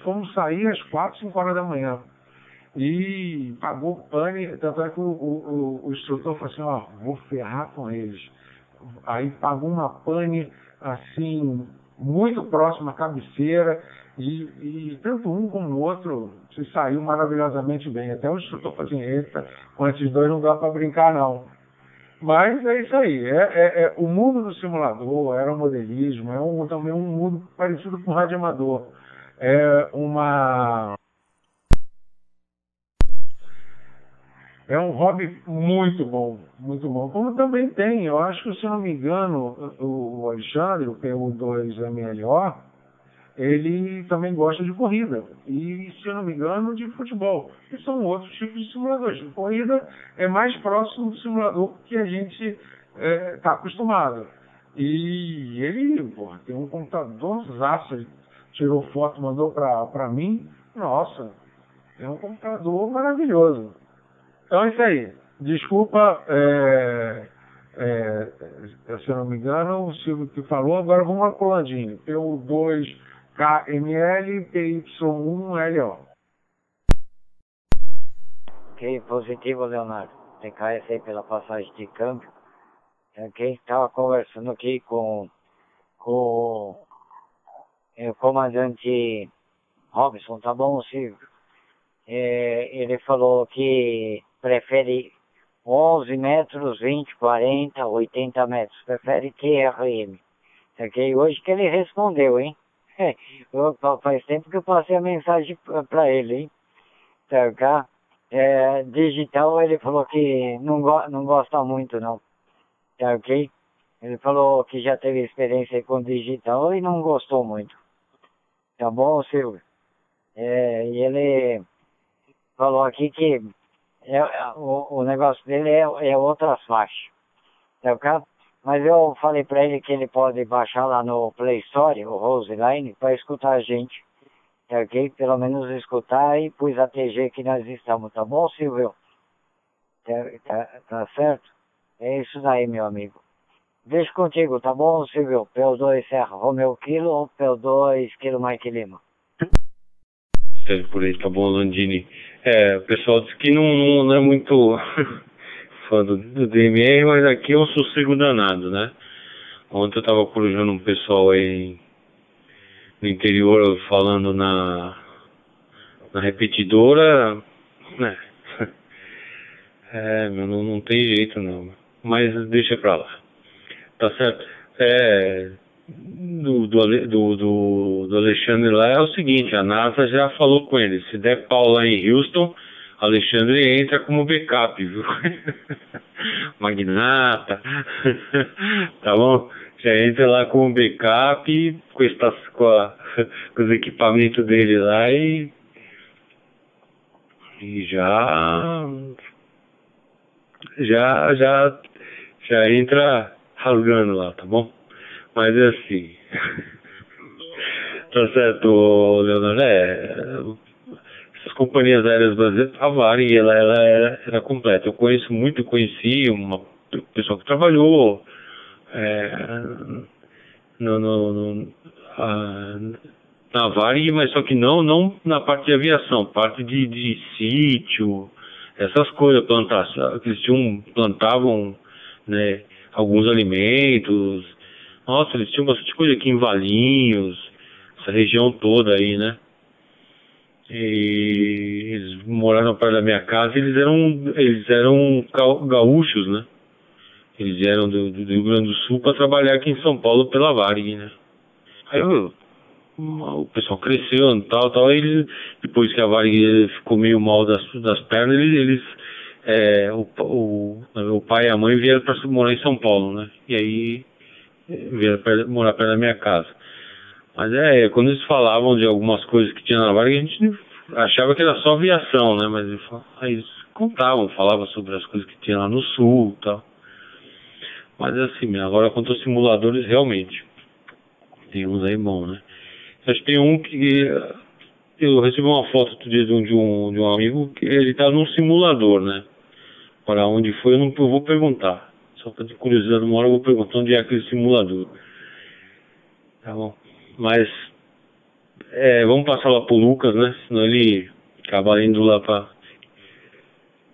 fomos sair às quatro, cinco horas da manhã. E pagou pane, tanto é que o, o, o instrutor falou assim, ó, vou ferrar com eles. Aí pagou uma pane assim, muito próxima à cabeceira, e, e tanto um como o outro se saiu maravilhosamente bem. Até o instrutor falou assim, eita, com esses dois não dá para brincar não. Mas é isso aí, é, é, é, o mundo do simulador, aeromodelismo, é um, também um mundo parecido com o rádio amador. É uma É um hobby muito bom, muito bom. Como também tem, eu acho que, se não me engano, o Alexandre, o PU2MLO, ele também gosta de corrida. E, se eu não me engano, de futebol. Que são outros tipos de simuladores. Corrida é mais próximo do simulador que a gente está é, tá acostumado. E ele, porra, tem um computador zaço, tirou foto, mandou para mim. Nossa, é um computador maravilhoso. Então é isso aí. Desculpa, é, é, se eu não me engano, o Silvio que falou, agora vamos lá coladinho. P2KML, PY1LO. Ok, positivo, Leonardo. TKS aí pela passagem de câmbio. Ok, estava conversando aqui com, com o comandante Robson, tá bom, Silvio? É, ele falou que prefere 11 metros, 20, 40, 80 metros, prefere TRM. Ok? Hoje que ele respondeu, hein? Faz tempo que eu passei a mensagem para ele, hein? Tá, é, digital ele falou que não, go não gosta muito não. Tá ok? Ele falou que já teve experiência com digital e não gostou muito. Tá bom, Silvio? É, e ele falou aqui que é, é, o, o negócio dele é, é outras faixas. Tá Mas eu falei para ele que ele pode baixar lá no Play Store, o Roseline, para escutar a gente. Tá ok? Pelo menos escutar e pus a TG que nós estamos, tá bom, Silvio? Tá, tá, tá certo? É isso daí, meu amigo. Deixa contigo, tá bom, Silvio? PO2 Serra Romeu Kilo ou PO2 Kilo Mike Lima? Por aí, tá bom, Landini. É, o pessoal diz que não, não, não é muito fã do, do, DMR, mas aqui é um sossego danado, né? Ontem eu tava corujando um pessoal aí no interior falando na, na repetidora, né? É, meu, não, não tem jeito não. Mas deixa pra lá. Tá certo? É, do, do, do, do, Alexandre lá é o seguinte, a NASA já falou com ele, se der pau lá em Houston, Alexandre entra como backup, viu? Magnata, tá bom? Já entra lá como backup com, estas, com, a, com os equipamentos dele lá e, e já já já já entra rasgando lá, tá bom? Mas é assim. tá certo, Leonardo? É. Essas companhias aéreas brasileiras, a Varig, ela, ela era, era completa. Eu conheço muito, conheci uma pessoa que trabalhou é, no, no, no a, na Varig, mas só que não, não na parte de aviação, parte de, de sítio, essas coisas, plantação, eles tinham, plantavam né, alguns alimentos, nossa, eles tinham bastante coisa aqui em Valinhos, essa região toda aí, né? E eles moraram perto da minha casa e eles eram, eles eram gaúchos, né? Eles vieram do, do Rio Grande do Sul para trabalhar aqui em São Paulo pela Varig, né? Aí eu, o pessoal cresceu e tal, tal, eles, depois que a Varig ficou meio mal das, das pernas, eles, eles é, o, o, o pai e a mãe vieram para morar em São Paulo, né? E aí vir morar perto da minha casa. Mas é, quando eles falavam de algumas coisas que tinha na Vargas, a gente achava que era só aviação, né? Mas eles, eles contavam, falavam sobre as coisas que tinha lá no sul e tal. Mas assim, agora quanto aos simuladores, realmente. Tem uns aí bom, né? Acho que tem um que. Eu recebi uma foto outro dia de um, de um, de um amigo que ele tá num simulador, né? Para onde foi, eu não eu vou perguntar. Só ter curiosidade, uma hora eu vou perguntar onde é aquele simulador. Tá bom. Mas é, vamos passar lá pro Lucas, né? Senão ele acaba indo lá para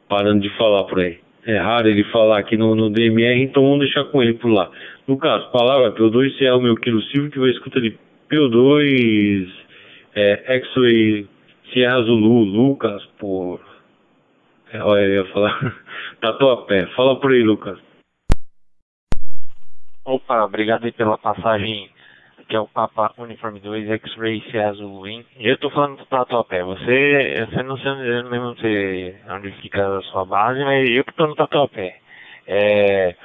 parando de falar por aí. É raro ele falar aqui no, no DMR, então vamos deixar com ele por lá. No caso, palavra P2, se é meu quilo Silvio que vai escutar de P2, é, X-Ray, Sierra Zulu, Lucas, por. É, olha, eu ia falar. Tatuapé. Fala por aí, Lucas. Opa, obrigado aí pela passagem que é o Papa Uniforme 2 X-Ray Azul hein? Eu tô falando do Tatuapé. Você, você não sei, não lembro onde, onde fica a sua base, mas eu que tô no Tatuapé. É,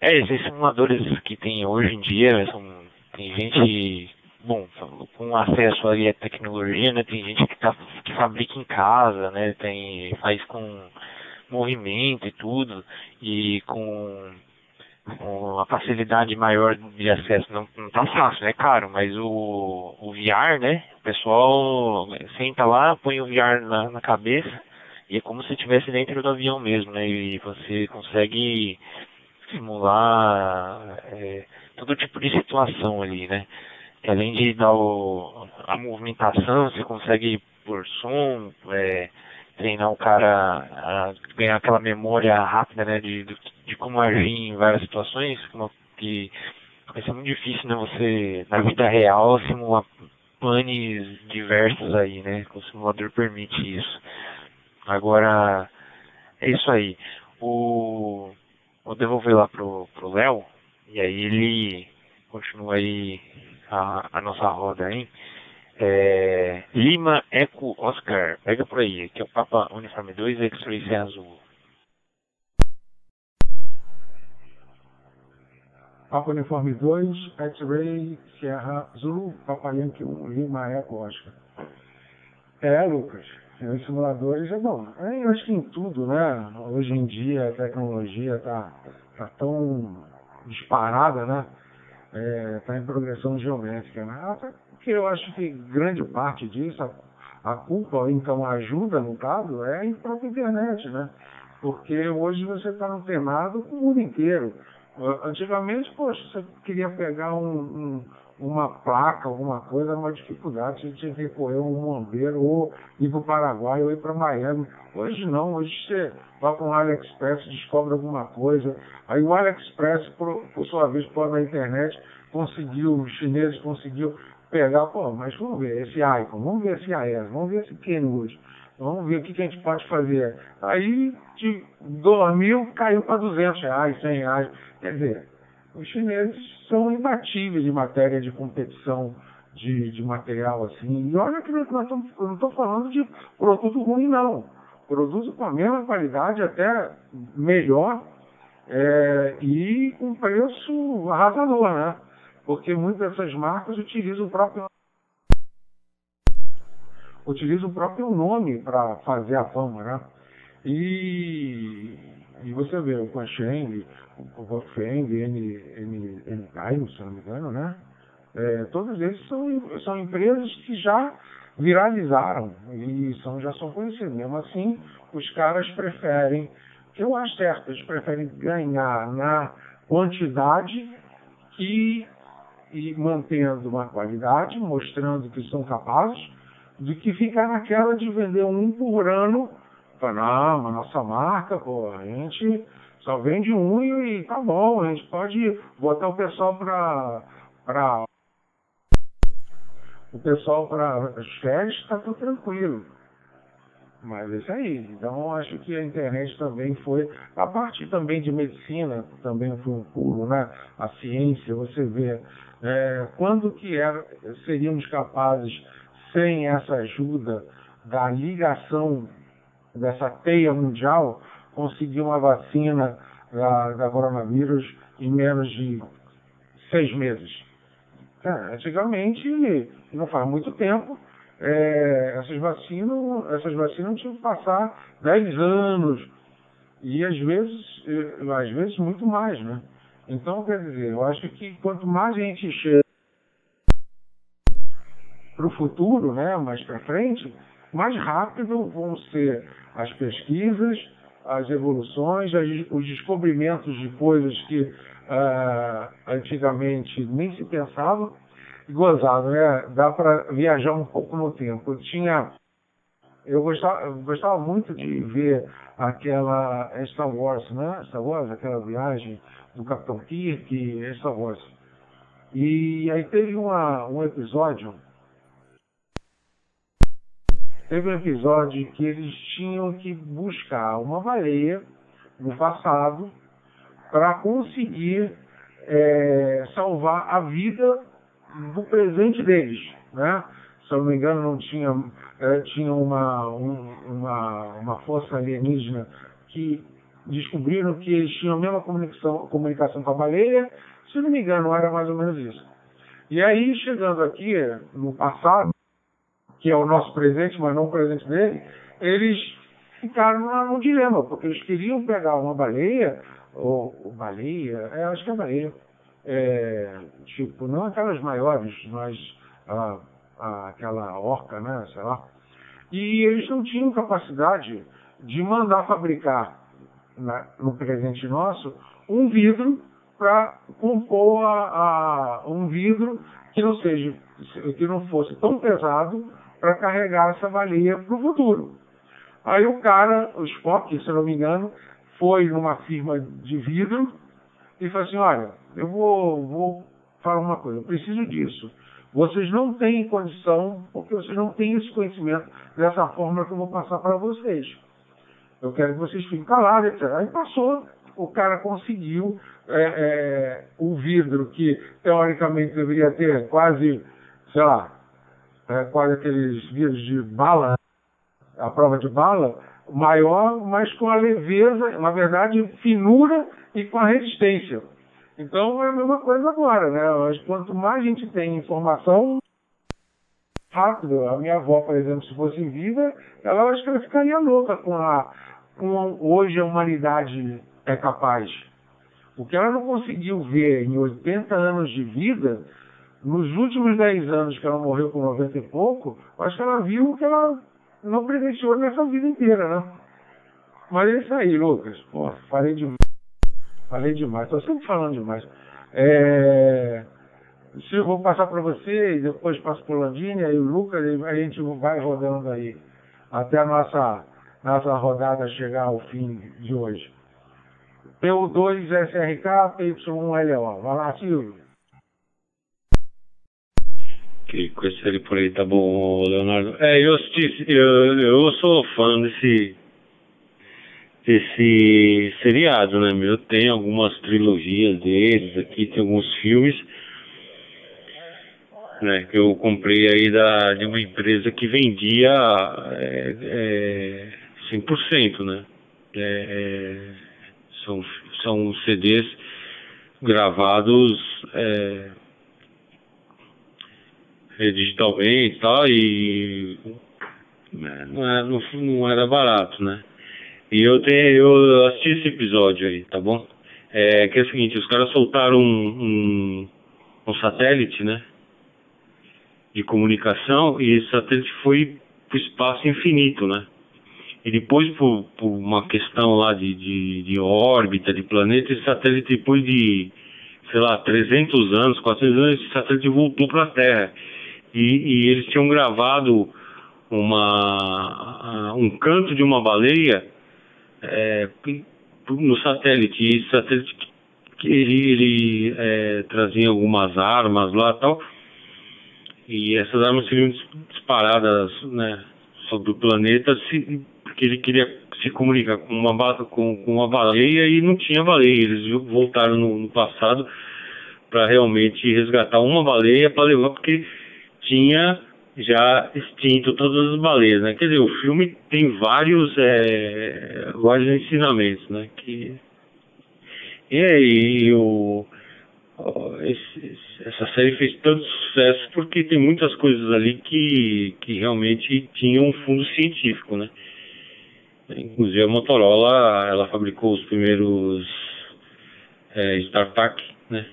é, esses simuladores que tem hoje em dia, são, tem gente, bom, com acesso aí à tecnologia, né? Tem gente que, tá, que fabrica em casa, né? Tem, faz com movimento e tudo, e com uma facilidade maior de acesso não, não tá fácil, é caro, mas o, o VR, né? O pessoal senta lá, põe o VR na, na cabeça e é como se estivesse dentro do avião mesmo, né? E você consegue simular é, todo tipo de situação ali, né? E além de dar o, a movimentação, você consegue por som, é, treinar o cara a ganhar aquela memória rápida, né, de, de, de como agir em várias situações, como que vai ser muito difícil, né, você, na vida real, simular planes diversos aí, né, o simulador permite isso. Agora, é isso aí. O, vou devolver lá pro, pro Léo, e aí ele continua aí a, a nossa roda, hein. É, Lima Eco Oscar, pega por aí, que é o Papa Uniforme 2 X-Ray Azul. Papa Uniforme 2, X-Ray Sierra Zulu, Papa Yankee 1, Lima Eco Oscar. É, Lucas, os simuladores é bom. É, eu acho que em tudo, né? Hoje em dia a tecnologia tá, tá tão disparada, né? É, tá em progressão geométrica, né? Que eu acho que grande parte disso, a, a culpa, então a ajuda no caso, é a própria internet, né? Porque hoje você está antenado com o mundo inteiro. Antigamente, poxa, você queria pegar um, um, uma placa, alguma coisa, uma dificuldade, você tinha que recorrer a um bombeiro, ou ir para o Paraguai, ou ir para Miami. Hoje não, hoje você vai para um AliExpress, descobre alguma coisa. Aí o AliExpress, por, por sua vez, por na internet, conseguiu, os chineses conseguiu pegar, pô, mas vamos ver esse iPhone, vamos ver esse iOS, vamos ver esse Kenwood, vamos ver o que, que a gente pode fazer. Aí de 2 mil caiu para 200 reais, 100 reais. Quer dizer, os chineses são imbatíveis em matéria de competição de, de material assim. E olha que nós estamos, eu não estou falando de produto ruim, não. Produto com a mesma qualidade, até melhor, é, e com preço arrasador, né? Porque muitas dessas marcas utilizam o próprio utilizam o próprio nome para fazer a fama, né? E, e você vê o Quancheng, o Wolfgang, N, N, N Gaio, se não me engano, né? É, todos eles são, são empresas que já viralizaram e são, já são conhecidos. Mesmo assim, os caras preferem, que eu acho certo, eles preferem ganhar na quantidade que e mantendo uma qualidade, mostrando que são capazes, do que ficar naquela de vender um por ano. Não, a nossa marca, pô, a gente só vende um e tá bom, a gente pode botar o pessoal para para o pessoal para as férias, está tudo tranquilo. Mas é isso aí. Então acho que a internet também foi. A parte também de medicina também foi um pulo, né? A ciência, você vê é, quando que era, seríamos capazes, sem essa ajuda da ligação dessa teia mundial, conseguir uma vacina da, da coronavírus em menos de seis meses? É, antigamente, não faz muito tempo, é, essas vacinas, essas vacinas tinham que passar 10 anos e às vezes, às vezes muito mais, né? Então, quer dizer, eu acho que quanto mais a gente chega para o futuro, né, mais para frente, mais rápido vão ser as pesquisas, as evoluções, os descobrimentos de coisas que uh, antigamente nem se pensava. Gozado, né? Dá para viajar um pouco no tempo. Eu tinha eu gostava, eu gostava muito de ver aquela Star Wars, né? Star Wars, aquela viagem do Capitão Kirk e Star Wars. E aí teve uma, um episódio, teve um episódio que eles tinham que buscar uma baleia no passado para conseguir é, salvar a vida do presente deles, né? Se eu não me engano, não tinha, é, tinha uma, um, uma, uma força alienígena que descobriram que eles tinham a mesma comunicação, comunicação com a baleia. Se não me engano, era mais ou menos isso. E aí, chegando aqui, no passado, que é o nosso presente, mas não o presente dele, eles ficaram num dilema, porque eles queriam pegar uma baleia, ou, baleia, é, acho que é baleia, é, tipo, não aquelas maiores, mas aquela orca, né, sei lá. E eles não tinham capacidade de mandar fabricar na, no presente nosso um vidro para compor a, a, um vidro que não seja que não fosse tão pesado para carregar essa baleia para o futuro. Aí o cara, o Spock, se não me engano, foi numa firma de vidro e falou assim, olha, eu vou, vou falar uma coisa, eu preciso disso. Vocês não têm condição, porque vocês não têm esse conhecimento dessa forma que eu vou passar para vocês. Eu quero que vocês fiquem calados, etc. Aí passou, o cara conseguiu é, é, o vidro que teoricamente deveria ter quase, sei lá, é, quase aqueles vidros de bala, a prova de bala, maior, mas com a leveza, na verdade, finura e com a resistência. Então é a mesma coisa agora, né? Mas quanto mais a gente tem informação, rápido. A minha avó, por exemplo, se fosse viva, ela acho que ela ficaria louca com a com hoje a humanidade é capaz. O que ela não conseguiu ver em 80 anos de vida, nos últimos 10 anos que ela morreu com 90 e pouco, acho que ela viu o que ela não presenciou nessa vida inteira, né? Mas é isso aí, Lucas. Pô, falei demais. Falei demais. Estou sempre falando demais. É... Eu vou passar para você e depois passo para o Landini, aí o Lucas, a gente vai rodando aí até a nossa, nossa rodada chegar ao fim de hoje. PU2 SRK, PY1LO. Vai lá, Silvio. Que coisa ali por aí, tá bom, Leonardo? É, eu eu, eu sou fã desse desse seriado, né, meu? Tem algumas trilogias deles aqui, tem alguns filmes, né, que eu comprei aí da, de uma empresa que vendia é, é, 100%, né? É, é, são, são CDs gravados é, é, digitalmente e tal, e né, não, era, não, não era barato, né? E eu tenho, eu assisti esse episódio aí, tá bom? É que é o seguinte, os caras soltaram um, um, um satélite, né? De comunicação e esse satélite foi pro espaço infinito, né? E depois, por, por uma questão lá de, de, de, órbita, de planeta, esse satélite, depois de, sei lá, 300 anos, 400 anos, esse satélite voltou para a Terra. E, e, eles tinham gravado uma, um canto de uma baleia é, no satélite. E esse satélite ele, ele é, trazia algumas armas lá e tal. E essas armas seriam disparadas né, sobre o planeta se, porque ele queria se comunicar com uma, com, com uma baleia e não tinha baleia. Eles voltaram no, no passado para realmente resgatar uma baleia para levar, porque tinha já extinto todas as baleias, né? Quer dizer, o filme tem vários, é, vários ensinamentos, né? Que... E aí, o, esse, essa série fez tanto sucesso porque tem muitas coisas ali que, que realmente tinham um fundo científico, né? Inclusive a Motorola, ela fabricou os primeiros é, StarTAC, né?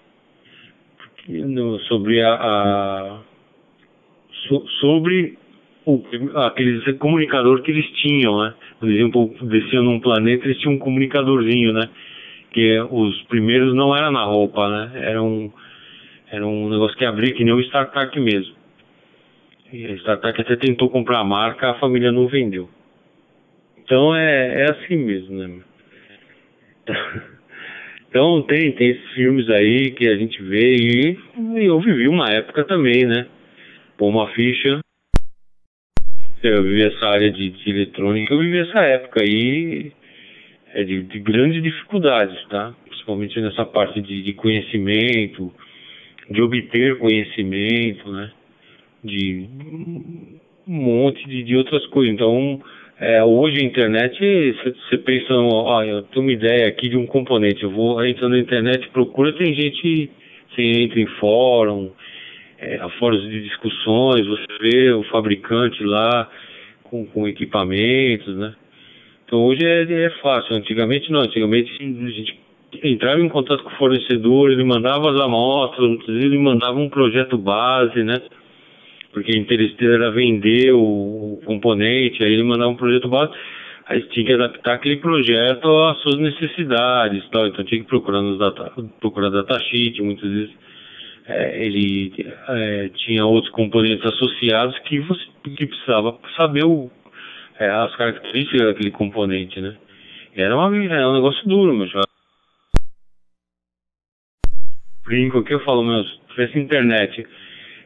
No, sobre a, a so, sobre o, aqueles comunicador que eles tinham, né? Por exemplo, desciam num planeta, eles tinham um comunicadorzinho, né? Que os primeiros não era na roupa, né? Era um, era um negócio que abria que nem o Star Trek mesmo. E a Star Trek até tentou comprar a marca, a família não vendeu. Então é, é assim mesmo, né? Então tem, tem esses filmes aí que a gente vê e, e eu vivi uma época também, né? Pô, uma ficha. Eu vivi essa área de, de eletrônica, eu vivi essa época aí é de, de grandes dificuldades, tá? Principalmente nessa parte de, de conhecimento, de obter conhecimento, né? De um monte de, de outras coisas. Então, é, hoje a internet, você pensa, ó, eu tenho uma ideia aqui de um componente, eu vou entrar na internet, procura, tem gente, você entra em fórum, é, fóruns de discussões, você vê o fabricante lá com, com equipamentos, né? Então hoje é, é fácil, antigamente não, antigamente a gente entrava em contato com o fornecedor, ele mandava as amostras, ele mandava um projeto base, né? porque o interesse dele era vender o, componente, aí ele mandava um projeto básico, aí tinha que adaptar aquele projeto às suas necessidades, tal, então tinha que procurar nos data, procurar datasheet, muitas vezes é, ele é, tinha outros componentes associados que você que precisava saber o, é, as características daquele componente, né? Era, uma, era um negócio duro, meu. Brinco aqui, eu falo, meu, se tivesse internet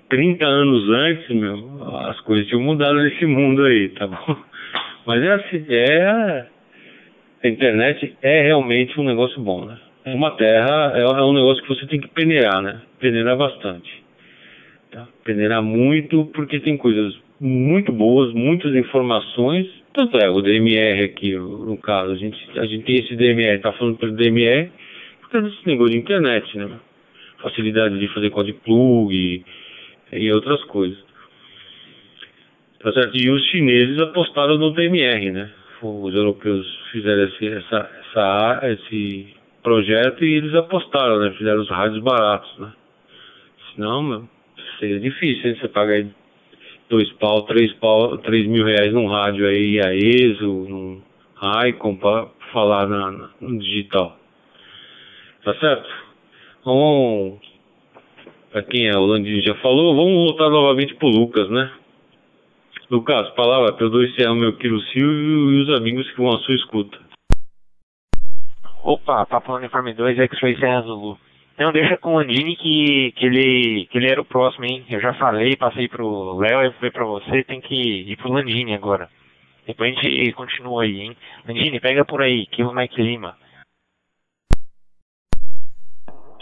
30 anos antes, meu, as coisas tinham mudado nesse mundo aí, tá bom? Mas é assim, é. A internet é realmente um negócio bom, né? É uma terra, é, é um negócio que você tem que peneirar, né? Peneirar bastante. Tá? Peneirar muito, porque tem coisas muito boas, muitas informações. Tanto é, o DMR aqui, no caso, a gente, a gente tem esse DMR, tá falando pelo DMR, porque desse negócio de internet, né? Facilidade de fazer código plug, e outras coisas. Tá certo? E os chineses apostaram no DMR, né? Os europeus fizeram esse, essa, essa, esse projeto e eles apostaram, né? Fizeram os rádios baratos, né? Senão, meu, seria difícil, hein? Você paga dois pau, três pau, três mil reais num rádio aí, a ESO, num Icon, pra falar na, na, no digital. Tá certo? Vamos para quem é o Landinho já falou, vamos voltar novamente pro Lucas, né? Lucas, palavra, perdoe se é o meu querido Silvio e os amigos que vão à sua escuta. Opa, Papo Uniforme 2, X-Ray Serra Zulu. Não, deixa com o Landini que, que, ele, que ele era o próximo, hein? Eu já falei, passei pro Léo, eu falei pra você, tem que ir pro Landini agora. Depois a gente continua aí, hein? Landini, pega por aí, que o Mike Lima.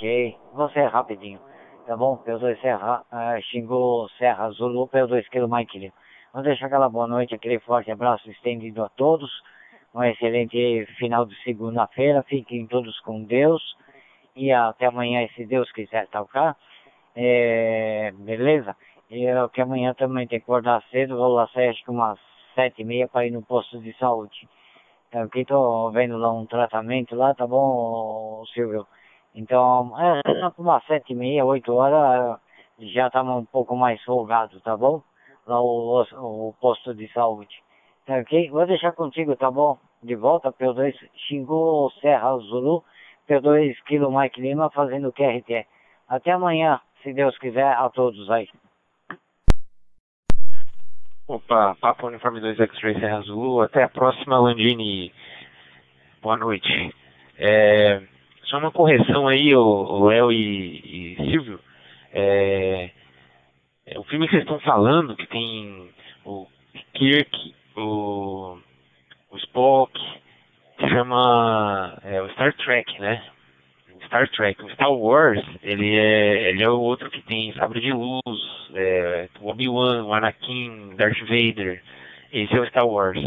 Ok, você é rapidinho tá bom? P2 Serra, uh, xingou Serra Zulu, P2 Kilo Mike Lima. Vamos deixar aquela boa noite, aquele forte abraço estendido a todos. Um excelente final de segunda-feira. Fiquem todos com Deus. E até amanhã, se Deus quiser, tá ok? É, beleza? E eu que amanhã também tem que acordar cedo. Vou lá sair acho que umas sete e meia para ir no posto de saúde. Aqui tô vendo lá um tratamento lá, tá bom, Silvio? Então, é, umas sete e meia, oito horas, já estamos um pouco mais folgados, tá bom? Lá o, o, o posto de saúde. Tá ok? Vou deixar contigo, tá bom? De volta, P2 Xingu Serra Zulu, P2 Kilo Mike Lima fazendo QRT. Até amanhã, se Deus quiser, a todos aí. Opa, Papo Uniforme 2 X-Ray Serra Zulu, até a próxima, Landini. Boa noite. É... Só uma correção aí, o Léo e, e, Silvio. É, é, o filme que vocês estão falando, que tem o Kirk, o, o Spock, se chama é, o Star Trek, né? Star Trek. O Star Wars, ele é, ele é o outro que tem Sabre de Luz, é, Obi-Wan, Anakin, Darth Vader. Esse é o Star Wars.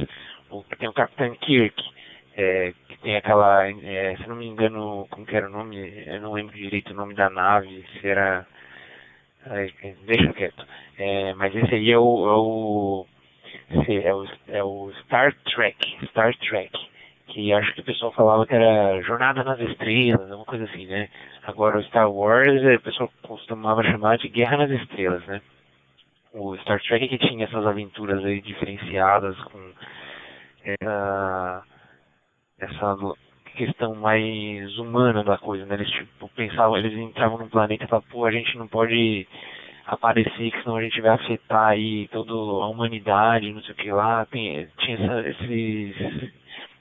O, tem o Capitão Kirk, é, tem aquela, é, se não me engano, como que era o nome, eu não lembro direito o nome da nave, se era, deixa quieto, é, mas esse aí é o, é o, é o, é o Star Trek, Star Trek, que acho que o pessoal falava que era Jornada nas Estrelas, uma coisa assim, né? Agora o Star Wars, o pessoal costumava chamar de Guerra nas Estrelas, né? O Star Trek que tinha essas aventuras aí diferenciadas com... É, essa questão mais humana da coisa, né? Eles tipo pensavam, eles entravam no planeta e falavam, pô, a gente não pode aparecer, que senão a gente vai afetar aí toda a humanidade, não sei o que lá. Tem, tinha essa, esses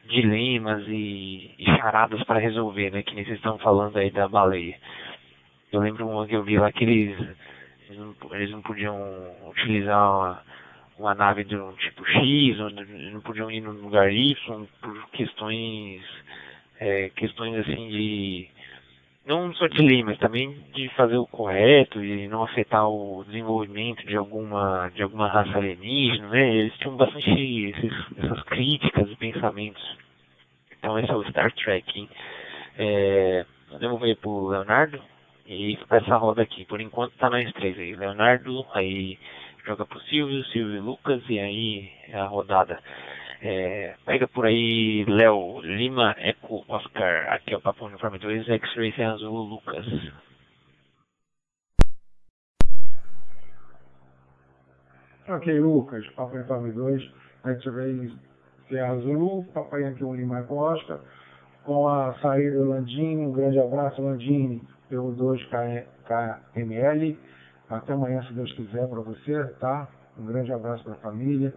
dilemas e, e charadas para resolver, né? Que nem vocês estão falando aí da baleia. Eu lembro uma que eu vi lá que eles, eles, não, eles não podiam utilizar uma, uma nave do tipo X, não podiam ir no lugar Y por questões, é, questões assim de não só de lei, mas também de fazer o correto e não afetar o desenvolvimento de alguma de alguma raça alienígena, né? Eles tinham bastante esses, essas críticas e pensamentos. Então esse é o Star Trek. Hein? É, eu ir pro Leonardo e essa roda aqui. Por enquanto tá nós três aí. Leonardo, aí joga pro Silvio, Silvio e Lucas e aí a rodada. É, pega por aí, Léo, Lima, Eco, Oscar, aqui é o Papo Uniforme 2, X-Ray, Azul, Lucas. Ok, Lucas, Papo Uniforme 2, X-Ray, Azul, Papai aqui um Lima, Eco, Oscar, com a saída do Landini, um grande abraço, Landini, pelo 2KML, até amanhã, se Deus quiser, para você, tá? Um grande abraço para a família.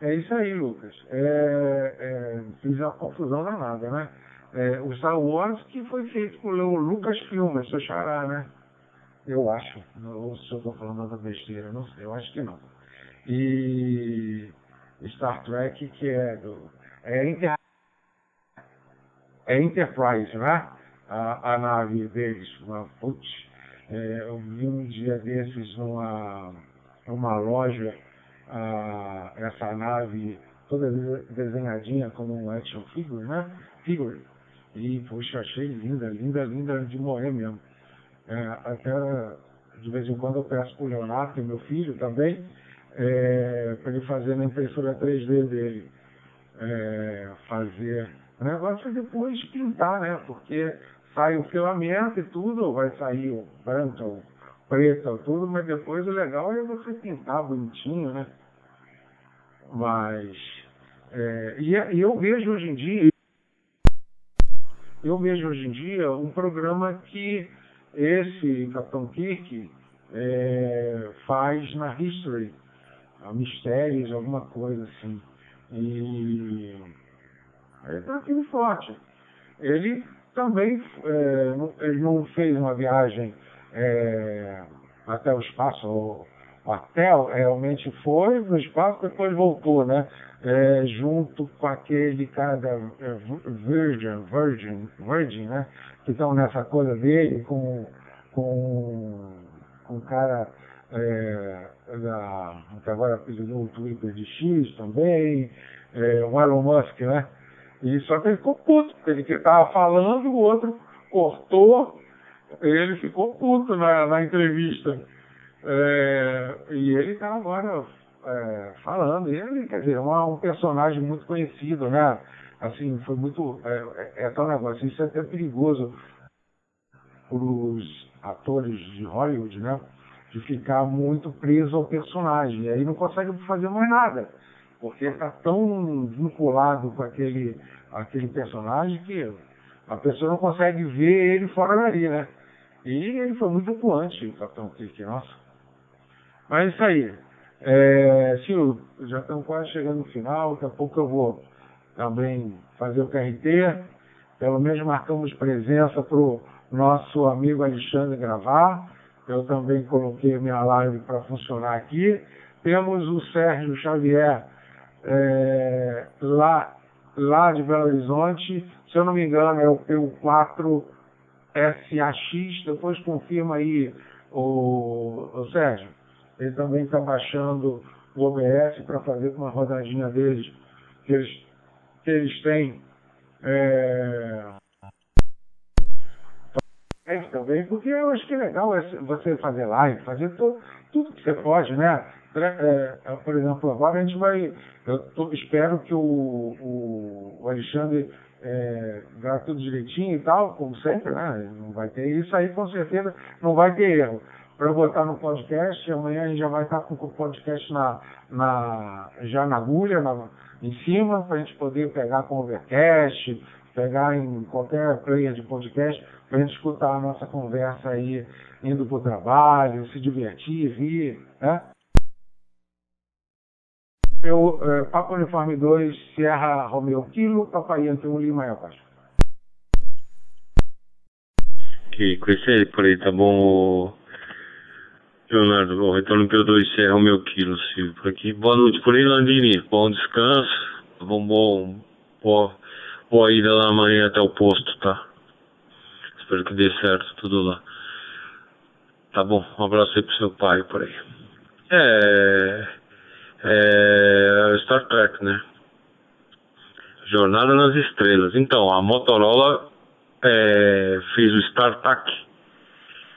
É isso aí, Lucas. É, é, fiz uma confusão danada, né? É, o Star Wars que foi feito por o Lucas Filmes, seu xará, né? Eu acho. Ou se eu estou falando outra besteira, não sei, eu acho que não. E Star Trek, que é do. É, Inter, é Enterprise, né? A, a nave deles. Uma, putz, é, eu vi um dia desses numa, numa loja a, essa nave toda desenhadinha como um action figure, né? Figure. E, poxa, achei linda, linda, linda de morrer mesmo. É, até de vez em quando eu peço pro Leonardo, meu filho também, é, para ele fazer na impressora 3D dele. É, fazer o negócio é depois pintar, né? Porque sai o filamento e tudo, vai sair branco, preto, tudo, mas depois o legal é você pintar bonitinho, né? Mas é, e, e eu vejo hoje em dia, eu vejo hoje em dia um programa que esse Capitão Kirk é, faz na History, Mistérios, alguma coisa assim. E ele está aqui forte. Ele também é, ele não fez uma viagem é, até o espaço, o hotel realmente foi no espaço, depois voltou, né? É, junto com aquele cara da é, Virgin, Virgin, Virgin, né? Que estão nessa coisa dele com, com, o cara é, da, que agora pediu o Twitter de X também, é, o Elon Musk, né? E só que ele ficou puto, ele que estava falando, o outro cortou, ele ficou puto na, na entrevista. É, e ele está agora é, falando, ele, quer dizer, é um personagem muito conhecido, né? Assim, foi muito. É, é, é tal negócio, isso é até perigoso para os atores de Hollywood, né? De ficar muito preso ao personagem. E aí não consegue fazer mais nada porque está tão vinculado com aquele, aquele personagem que a pessoa não consegue ver ele fora dali, né? E ele foi muito atuante, o Capitão Kirk, nossa. Mas é isso aí. É, Silvio, já estamos quase chegando no final, daqui a pouco eu vou também fazer o KRT. Pelo menos marcamos presença para o nosso amigo Alexandre gravar. Eu também coloquei minha live para funcionar aqui. Temos o Sérgio Xavier é, lá, lá de Belo Horizonte, se eu não me engano é o P4 SAX, depois confirma aí o, o Sérgio. Ele também está baixando o OBS para fazer uma rodadinha deles, que eles, que eles têm. É, é, também, porque eu acho que é legal você fazer live, fazer tudo que você pode, né? É, é, por exemplo, agora a gente vai. Eu tô, espero que o, o, Alexandre é, grave tudo direitinho e tal, como sempre, né? Não vai ter isso aí, com certeza não vai ter erro. Para botar no podcast, amanhã a gente já vai estar com o podcast na, na, já na agulha, na, em cima, para a gente poder pegar com overcast, pegar em qualquer player de podcast para a gente escutar a nossa conversa aí, indo para o trabalho, se divertir, rir, né? Eu, é, Papa Uniforme 2, Sierra Romeo Kilo, Papai 1, Lima Epas. Que com esse aí por aí, tá bom, Leonardo? Bom, retorno pelo 2, Sierra Romeo Kilo, Silvio, por aqui. Boa noite por aí, Landini. Bom descanso, bom, bom, boa, boa ida lá amanhã até o posto, tá? Espero que dê certo tudo lá. Tá bom, um abraço aí pro seu pai por aí. É é Star Trek, né? Jornada nas Estrelas. Então, a Motorola é, fez o StarTAC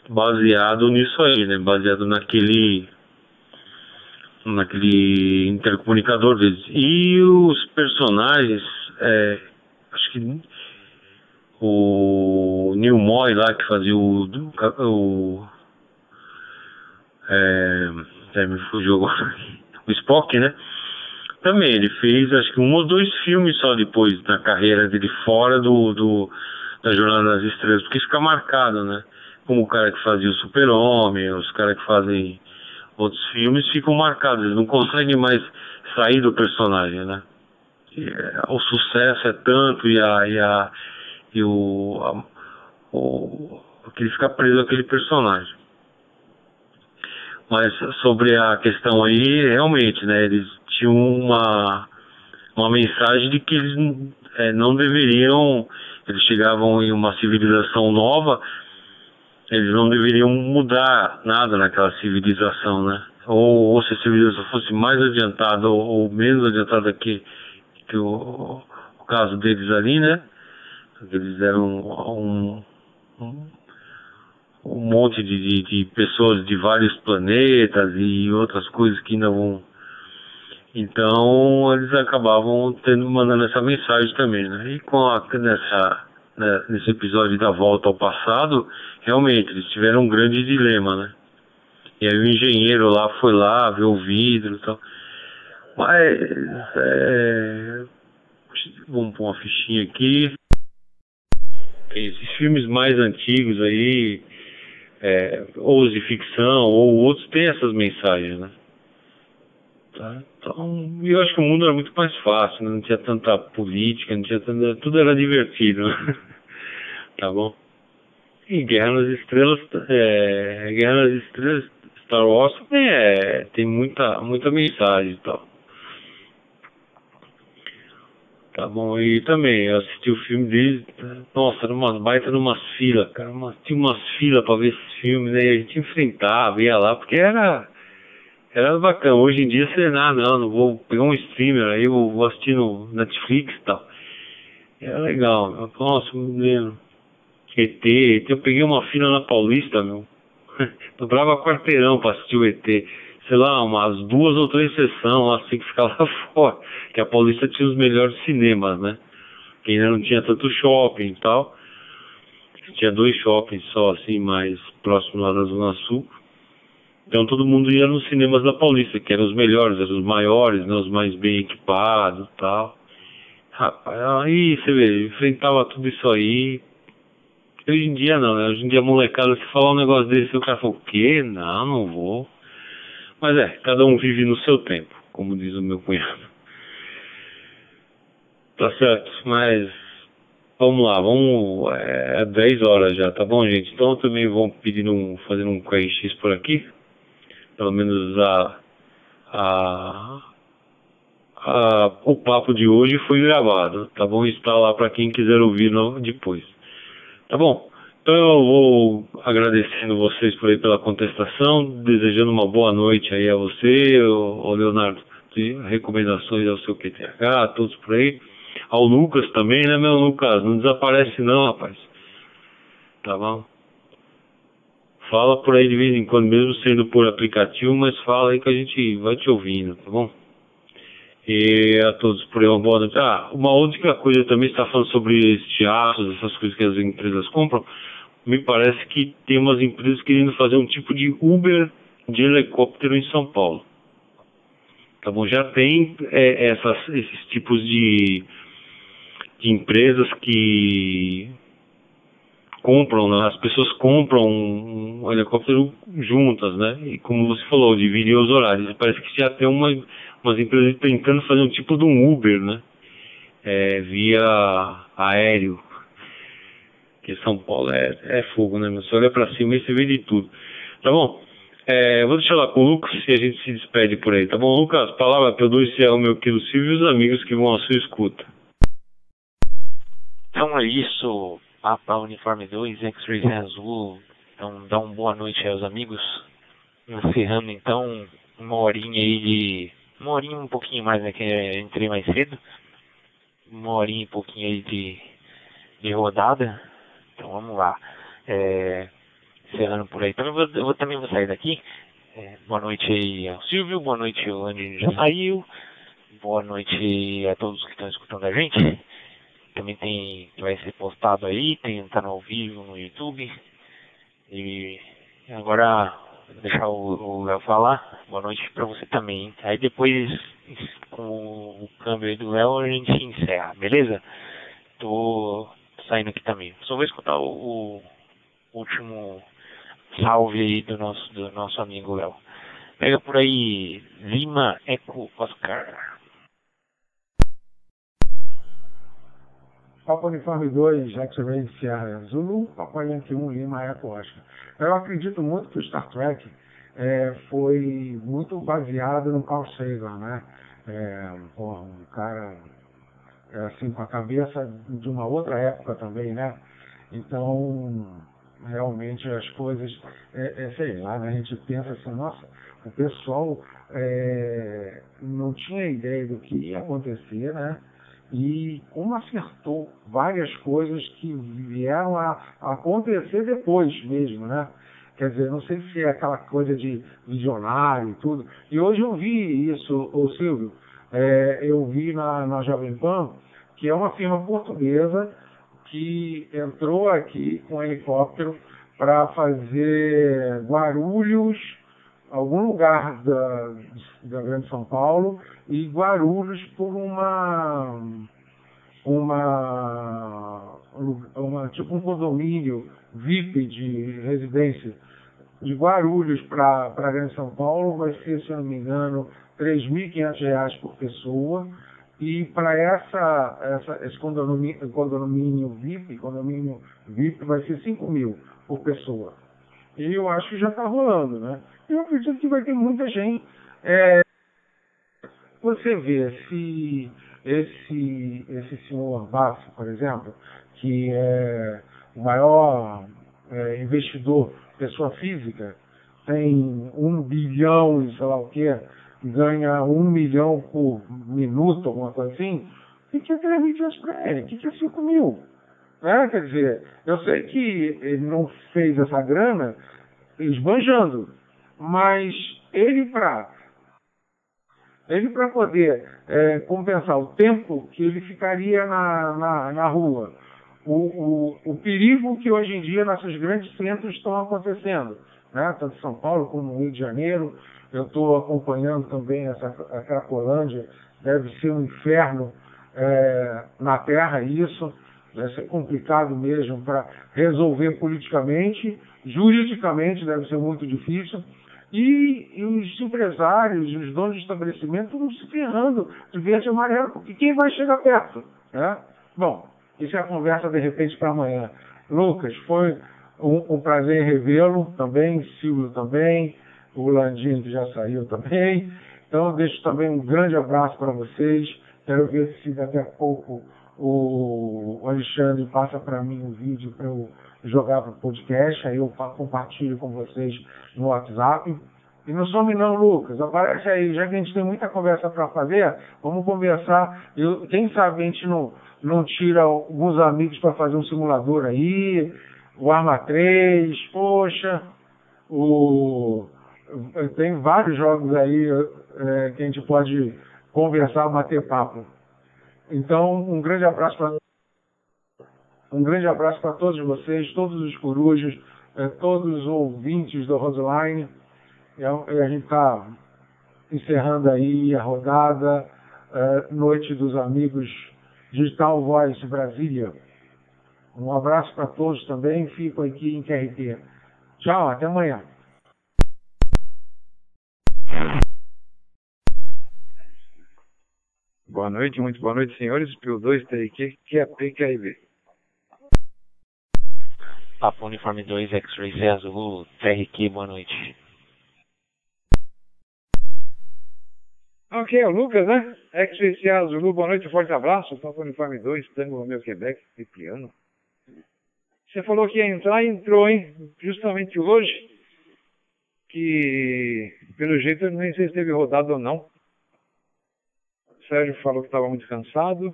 baseado nisso aí, né? Baseado naquele naquele intercomunicador deles. E os personagens, é, acho que o Neil Moy lá que fazia o, o é, me fugiu agora o Spock, né? Também ele fez acho que um ou dois filmes só depois na carreira dele fora do, do da Jornada das Estrelas, porque fica marcado, né? Como o cara que fazia o Super-Homem, os caras que fazem outros filmes ficam marcados, eles não conseguem mais sair do personagem, né? E, é, o sucesso é tanto e a e, a, e o, a, o que ele fica preso àquele personagem. Mas sobre a questão aí, realmente, né, eles tinham uma, uma mensagem de que eles é, não deveriam, eles chegavam em uma civilização nova, eles não deveriam mudar nada naquela civilização, né? Ou, ou se a civilização fosse mais adiantada ou, ou menos adiantada que, que o, o caso deles ali, né? Eles eram um, um um monte de, de, de, pessoas de vários planetas e outras coisas que ainda vão. Então eles acabavam tendo mandando essa mensagem também, né? E com a, nessa, né, nesse episódio da volta ao passado, realmente eles tiveram um grande dilema, né? E aí o engenheiro lá foi lá ver o vidro e tal. Mas é, vamos pôr uma fichinha aqui. Esses filmes mais antigos aí, é, ou de ficção, ou outros têm essas mensagens, né? Tá? Então, eu acho que o mundo era muito mais fácil, né? não tinha tanta política, não tinha tanta, tudo era divertido, né? tá bom? E Guerra nas Estrelas, é, Guerra nas Estrelas, Star Wars é, tem muita, muita mensagem e tal. Tá bom, e também eu assisti o filme dele, nossa, numa baita numa fila, cara, uma, tinha umas filas pra ver esses filmes, né? E a gente enfrentava, ia lá, porque era, era bacana. Hoje em dia você, não, não, não vou pegar um streamer aí, vou, vou assistir no Netflix e tal. Era legal, nossa, me lembro. ET, ET, eu peguei uma fila na Paulista, meu. Dobrava quarteirão pra assistir o ET sei lá, umas duas ou três sessões assim que ficava fora. Que a Paulista tinha os melhores cinemas, né? Que ainda não tinha tanto shopping e tal. Tinha dois shoppings só, assim, mais próximo lá da Zona Sul. Então todo mundo ia nos cinemas da Paulista, que eram os melhores, eram os maiores, né, os mais bem equipados e tal. Rapaz, aí você vê, enfrentava tudo isso aí. Hoje em dia não, né? Hoje em dia molecada, se falar um negócio desse, o cara fala, o quê? Não, não vou. Mas é, cada um vive no seu tempo, como diz o meu cunhado. Tá certo, mas vamos lá, vamos. É, é 10 horas já, tá bom, gente? Então também vou pedir um, fazer um QRX por aqui. Pelo menos a, a, a, o papo de hoje foi gravado, tá bom? Está lá para quem quiser ouvir depois. Tá bom? Então eu vou agradecendo vocês por aí pela contestação, desejando uma boa noite aí a você, o Leonardo, recomendações ao seu QTH, a todos por aí. Ao Lucas também, né, meu Lucas? Não desaparece não, rapaz. Tá bom? Fala por aí de vez em quando, mesmo sendo por aplicativo, mas fala aí que a gente vai te ouvindo, tá bom? E a todos por aí uma boa noite. Ah, uma outra coisa também está falando sobre esses teatros, essas coisas que as empresas compram me parece que tem umas empresas querendo fazer um tipo de Uber de helicóptero em São Paulo. Tá bom? Já tem é, essas, esses tipos de, de empresas que compram, né? as pessoas compram um helicóptero juntas, né? E como você falou, dividir os horários. Parece que já tem uma, umas empresas tentando fazer um tipo de um Uber, né? É, via aéreo. Que São Paulo é, é fogo, né? Você olha pra cima e você vê de tudo. Tá bom? É, vou deixar lá com o Lucas e a gente se despede por aí, tá bom? Lucas, palavra para dois é o meu querido Silvio e os amigos que vão à sua escuta. Então é isso, Papa Uniforme 2, X-Ray Azul. Então dá uma boa noite aos amigos. Encerrando então uma horinha aí de. Uma horinha um pouquinho mais, né? Que eu entrei mais cedo. Uma horinha e pouquinho aí de, de rodada. Então vamos lá. É, encerrando por aí. Também vou, eu também vou sair daqui. É, boa noite aí ao Silvio, boa noite ao Andy já saiu. Boa noite a todos que estão escutando a gente. Também tem vai ser postado aí, tem tá no ao vivo no YouTube. E agora vou deixar o Léo falar. Boa noite pra você também. Aí depois com o câmbio aí do Léo a gente encerra, beleza? Tô saindo aqui também. Só vou escutar o, o último salve aí do nosso, do nosso amigo Léo. Pega por aí, Lima Eco Oscar. Papa Uniforme 2, X-Ray Sierra Zulu, Papa Yankee 1, Lima Eco Oscar. Eu acredito muito que o Star Trek é, foi muito baseado no Carl Sagan, né? É, porra, um cara assim com a cabeça de uma outra época também, né? Então realmente as coisas, é, é, sei lá, né? a gente pensa assim, nossa, o pessoal é, não tinha ideia do que ia acontecer, né? E como acertou várias coisas que vieram a, acontecer depois mesmo, né? Quer dizer, não sei se é aquela coisa de visionário e tudo. E hoje eu vi isso, ô Silvio, é, eu vi na, na Jovem Pan, que é uma firma portuguesa que entrou aqui com um helicóptero para fazer Guarulhos, algum lugar da, da Grande São Paulo, e Guarulhos por uma uma, uma tipo um condomínio VIP de residência de Guarulhos para Grande São Paulo vai ser, se eu não me engano, R$ 3.500 por pessoa e para essa, essa, esse condomínio, condomínio VIP, condomínio VIP vai ser 5 mil por pessoa. E eu acho que já está rolando, né? Eu acredito que vai ter muita gente. É, você vê se esse, esse senhor Basso, por exemplo, que é o maior é, investidor, pessoa física, tem um bilhão e sei lá o quê, ganha um milhão por minuto, alguma coisa assim, o que é três dias para ele? Que é cinco mil? Né? Quer dizer, eu sei que ele não fez essa grana esbanjando, mas ele para ele para poder é, compensar o tempo que ele ficaria na, na, na rua, o, o, o perigo que hoje em dia nossos grandes centros estão acontecendo, né? tanto São Paulo como Rio de Janeiro, eu estou acompanhando também essa a Cracolândia, deve ser um inferno é, na Terra isso, vai ser complicado mesmo para resolver politicamente, juridicamente deve ser muito difícil, e, e, os empresários, os donos de estabelecimento, estão se ferrando de verde e amarelo, porque quem vai chegar perto? Né? Bom, isso é a conversa de repente para amanhã. Lucas, foi um, um prazer revê-lo também, Silvio também, o Landinho que já saiu também. Então, eu deixo também um grande abraço para vocês. Quero ver se daqui a pouco o Alexandre passa para mim um vídeo para eu jogar para o podcast, aí eu compartilho com vocês no WhatsApp. E não some não, Lucas, aparece aí, já que a gente tem muita conversa para fazer, vamos conversar. Eu, quem sabe a gente não, não tira alguns amigos para fazer um simulador aí, o Arma 3, poxa, o tem vários jogos aí é, que a gente pode conversar, bater papo. Então, um grande abraço para um grande abraço para todos vocês, todos os corujas, é, todos os ouvintes do Roseline. E a, gente está encerrando aí a rodada, é, Noite dos Amigos Digital Voice Brasília. Um abraço para todos também. Fico aqui em QRT. Tchau, até amanhã. Boa noite, muito boa noite, senhores. Pio 2 TRQ, QAP, QRB. Papo Uniforme 2, X-Ray Zé Azul, TRQ, boa noite. Ok, é o Lucas, né? X-Ray Zé Azul, boa noite, forte abraço. Papo Uniforme 2, Tango Romeo Quebec, Cipriano. Você falou que ia entrar e entrou, hein? Justamente hoje, que pelo jeito nem sei se teve rodado ou não. O Sérgio falou que estava muito cansado.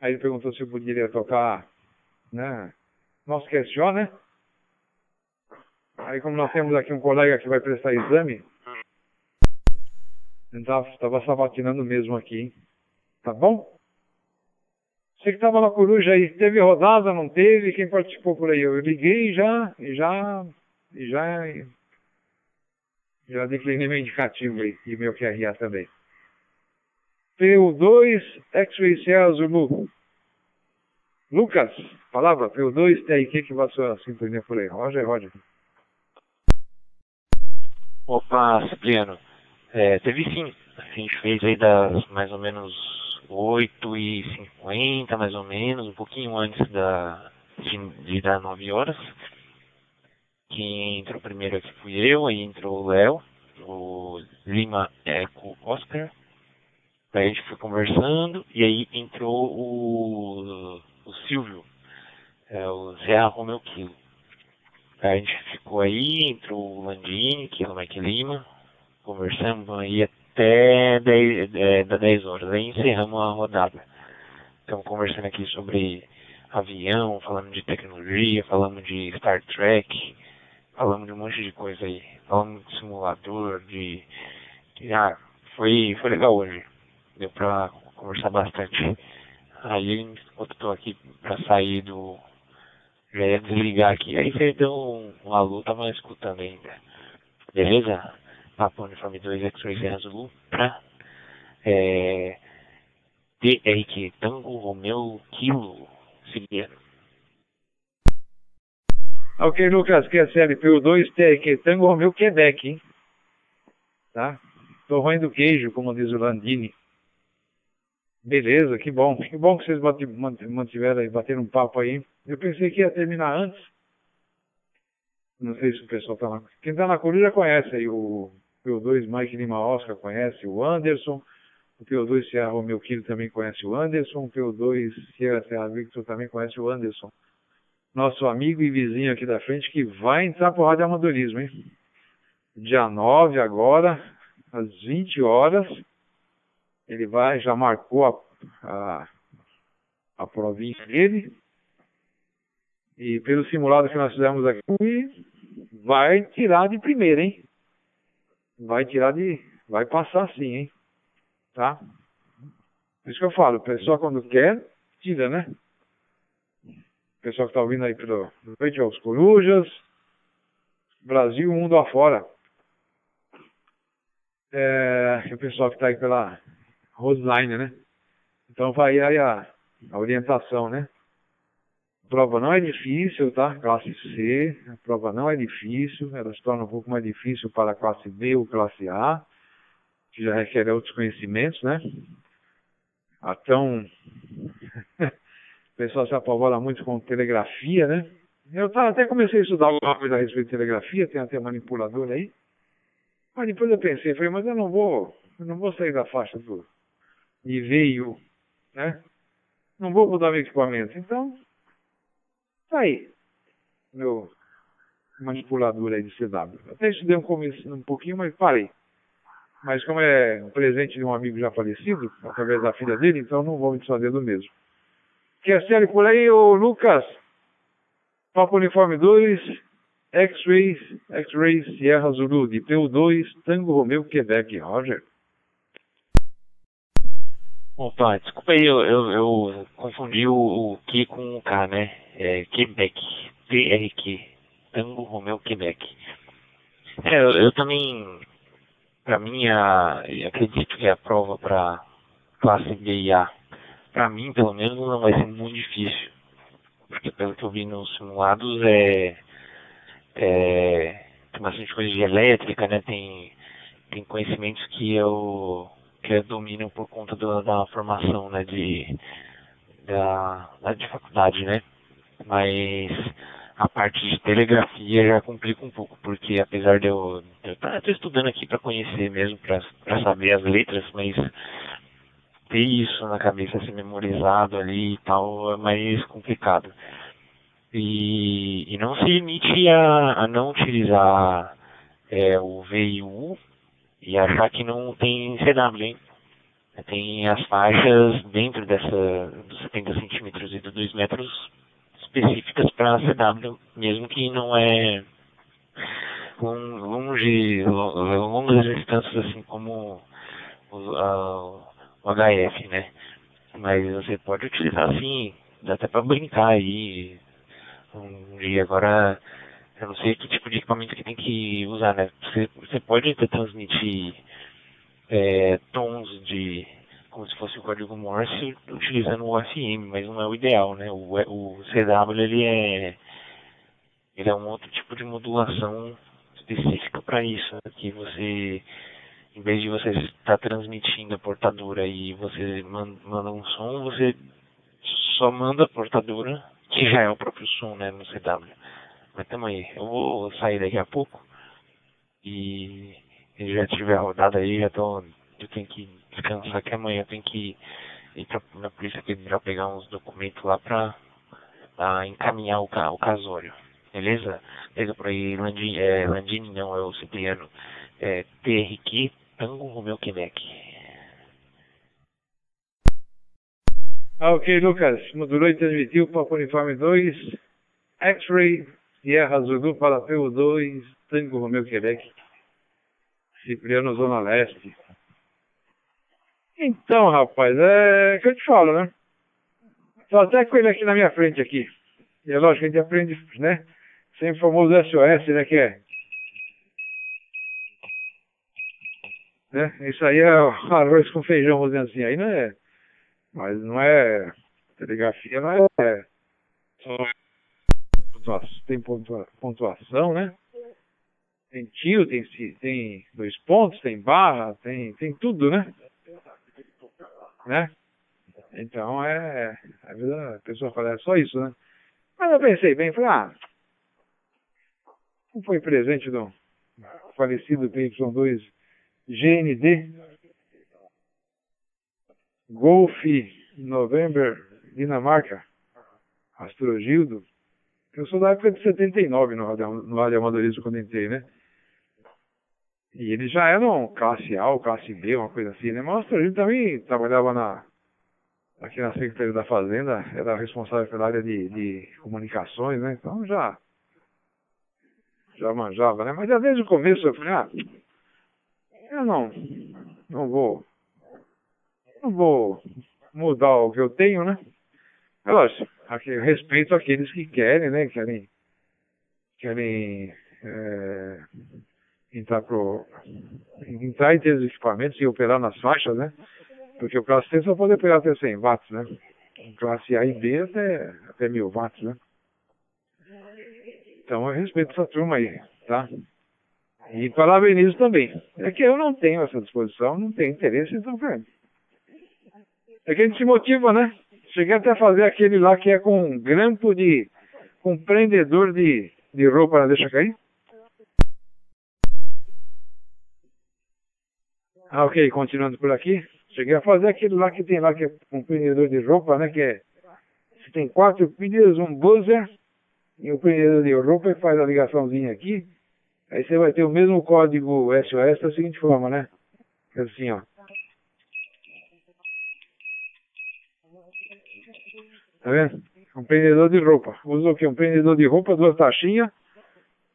Aí ele perguntou se eu poderia tocar, né? Nosso QSO, né? Aí como nós temos aqui um colega que vai prestar exame, ele estava sabatinando mesmo aqui, hein? Tá bom? Você que estava na coruja aí, teve rodada, não teve? Quem participou por aí? Eu liguei já, e já, e já, já declinei meu indicativo aí, e meu QRA também. PU2, X-Ray Zulu. Lucas, palavra, PU2, TRQ que passou a sintonia por aí. Roger, Roger. Opa, Cipriano. É, teve sim. A gente fez aí das mais ou menos 8 e 50 mais ou menos, um pouquinho antes da, de, de dar 9 horas. Quem entrou primeiro aqui fui eu, aí entrou o Léo, o Lima Eco Oscar. Aí a gente foi conversando e aí entrou o, o Silvio, é, o Zé Romeu. Aí a gente ficou aí, entrou o Landini, que é o Mike Lima, conversamos aí até 10, é, 10 horas, aí encerramos a rodada. Estamos conversando aqui sobre avião, falando de tecnologia, falando de Star Trek, falamos de um monte de coisa aí, falamos de simulador, de. ah, foi, foi legal hoje deu pra conversar bastante. Aí, enquanto eu tô aqui pra sair do. Já ia desligar aqui. Aí você deu um, um alô, tava escutando ainda. Beleza? Papo Uniforme 2 X-Ray Azul pra. É. TRQ Tango Romeu Kilo Siberiano. Ok, Lucas, que é CLPU2 TRQ Tango Romeu Quebec, hein? Tá? Tô ruim do queijo, como diz o Landini. Beleza, que bom. Que bom que vocês mantiveram aí, bateram um papo aí. Eu pensei que ia terminar antes. Não sei se o pessoal tá lá. Quem tá na coruja conhece aí o P2 Mike Lima Oscar, conhece o Anderson. O P2 Sierra Romeu Kilo também conhece o Anderson. O P2 Sierra Serra Victor também conhece o Anderson. Nosso amigo e vizinho aqui da frente que vai entrar pro rádio amadorismo, hein? Dia 9 agora, às 20 horas. Ele vai, já marcou a, a, a dele. E pelo simulado que nós fizemos aqui, vai tirar de primeira, hein? Vai tirar de. Vai passar sim, hein? Tá? Por isso que eu falo, o pessoal quando quer, tira, né? Pessoal que tá ouvindo aí pelo Noite aos Corujas, Brasil, mundo afora. É, o pessoal que tá aí pela Roseline, né? Então vai aí a, a orientação, né? A prova não é difícil, tá? Classe C, a prova não é difícil, ela se torna um pouco mais difícil para a classe B ou classe A, que já requer outros conhecimentos, né? Então, o pessoal se apavora muito com telegrafia, né? Eu até comecei a estudar alguma coisa a respeito de telegrafia, tem até manipulador aí. Mas depois eu pensei, falei, mas eu não vou, eu não vou sair da faixa do, veio, né? Não vou mudar meu equipamento. Então, tá aí. Meu manipulador aí de CW. Até estudei um começo um pouquinho, mas parei. Mas como é um presente de um amigo já falecido, através da filha dele, então não vou me desfazer do mesmo. Série por aí, ô Lucas? Papo Uniforme 2, X-Ray, X-Ray Sierra Zulu, de PU2, Tango Romeo, Quebec, Roger. Opa, desculpa aí, eu, eu, eu confundi o, o Q com o K, né? É Quebec, TRQ, Tango Romeu Quebec. É, eu, eu também, pra mim, a, acredito que a prova para classe B A pra mim, pelo menos, não vai ser muito difícil. Porque pelo que eu vi nos simulados, é, é tem bastante coisa de elétrica, né? Tem, tem conhecimentos que eu, que eu domino por conta do, da formação, né? De, da, da de faculdade, né? Mas a parte de telegrafia já complica um pouco, porque apesar de eu estar estudando aqui para conhecer mesmo, para saber as letras, mas ter isso na cabeça, ser memorizado ali e tal, é mais complicado. E, e não se limite a, a não utilizar é, o V e achar que não tem CW, hein? Tem as faixas dentro dessa dos 70 centímetros e dos 2 metros específicas para CW, mesmo que não é longe, longas distâncias assim como a, o HF, né? Mas você pode utilizar assim, dá até para brincar aí dia. Agora, eu não sei que tipo de equipamento que tem que usar, né? Você, você pode transmitir é, tons de como se fosse o código Morse utilizando o FM, mas não é o ideal, né? O, o CW ele é ele é um outro tipo de modulação específica para isso, né? que você em vez de você estar transmitindo a portadora e você manda um som, você só manda a portadora, que já é o próprio som, né, no CW. Mas tamo aí, eu vou sair daqui a pouco e já tiver rodado aí, já tô eu tenho que descansar que amanhã eu tenho que ir pra, na polícia federal pegar uns documentos lá pra, pra encaminhar o, o casório. Beleza? Pega por aí, Landini, é, Landini não, é o Cipriano. É, TRQ, Tango Romeu Quebec. Ah, ok, Lucas. Modulou e transmitiu para Uniforme 2, X-Ray, Sierra Zulu para PU2, Tango Romeu Quebec. Cipriano Zona Leste. Então, rapaz, é que eu te falo, né? Tô até com ele aqui na minha frente aqui. E é lógico a gente aprende, né? Sempre o famoso SOS, né? Que é. Né? Isso aí é arroz com feijão, dizer assim. Aí não é. Mas não é. Telegrafia não é. é tem pontuação, né? Tem tio, tem, tem dois pontos, tem barra, tem, tem tudo, né? né? Então é. A pessoa fala, é só isso, né? Mas eu pensei bem, falei, ah, não foi presente do falecido PY2 GND Golf November Dinamarca Astrogildo eu sou da época de 79 no rádio, no amadorismo quando entrei, né? E eles já eram classe A ou classe B, uma coisa assim, né? Mas o Astrogildo também trabalhava na, aqui na Secretaria da Fazenda, era responsável pela área de, de comunicações, né? Então já já manjava, né? Mas já desde o começo eu falei, ah, eu não, não vou, não vou mudar o que eu tenho, né? É lógico, eu respeito aqueles que querem, né? Querem, querem é, entrar pro, entrar e ter os equipamentos e operar nas faixas, né? Porque o classe C só pode operar até 100 watts, né? Classe A e B até, até 1000 watts, né? Então eu respeito essa turma aí, tá? E parabenizo também. É que eu não tenho essa disposição, não tenho interesse, então, cara. É que a gente se motiva, né? Cheguei até a fazer aquele lá que é com um grampo de. com prendedor de, de roupa, né? deixa cair. Ah, ok, continuando por aqui. Cheguei a fazer aquele lá que tem lá, que é um prendedor de roupa, né? Que é. Você tem quatro pilhas, um buzzer e o prendedor de roupa e faz a ligaçãozinha aqui. Aí você vai ter o mesmo código SOS da seguinte forma, né? É assim, ó. Tá vendo? Um prendedor de roupa. Usa o quê? Um prendedor de roupa, duas taxinhas,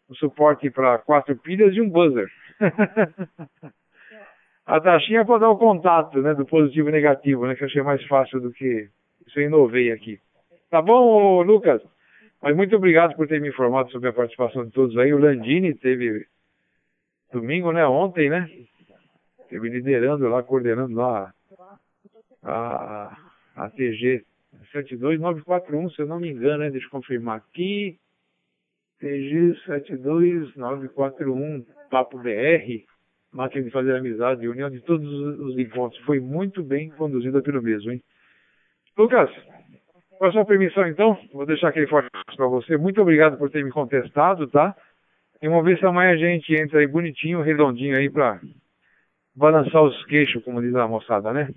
um suporte para quatro pilhas e um buzzer. a taxinha é para dar o contato, né? Do positivo e negativo, né? Que eu achei mais fácil do que isso eu inovei aqui. Tá bom, Lucas? Mas muito obrigado por ter me informado sobre a participação de todos aí. O Landini teve domingo, né? Ontem, né? Teve liderando lá, coordenando lá a, a ATG 72941, se eu não me engano, né? Deixa eu confirmar aqui. TG 72941, Papo BR, máquina de fazer amizade, união de todos os encontros. Foi muito bem conduzida pelo mesmo, hein? Lucas, com a sua permissão, então, vou deixar aquele forte para você. Muito obrigado por ter me contestado, tá? E ver se amanhã a gente entra aí bonitinho, redondinho aí para balançar os queixos, como diz a moçada, né?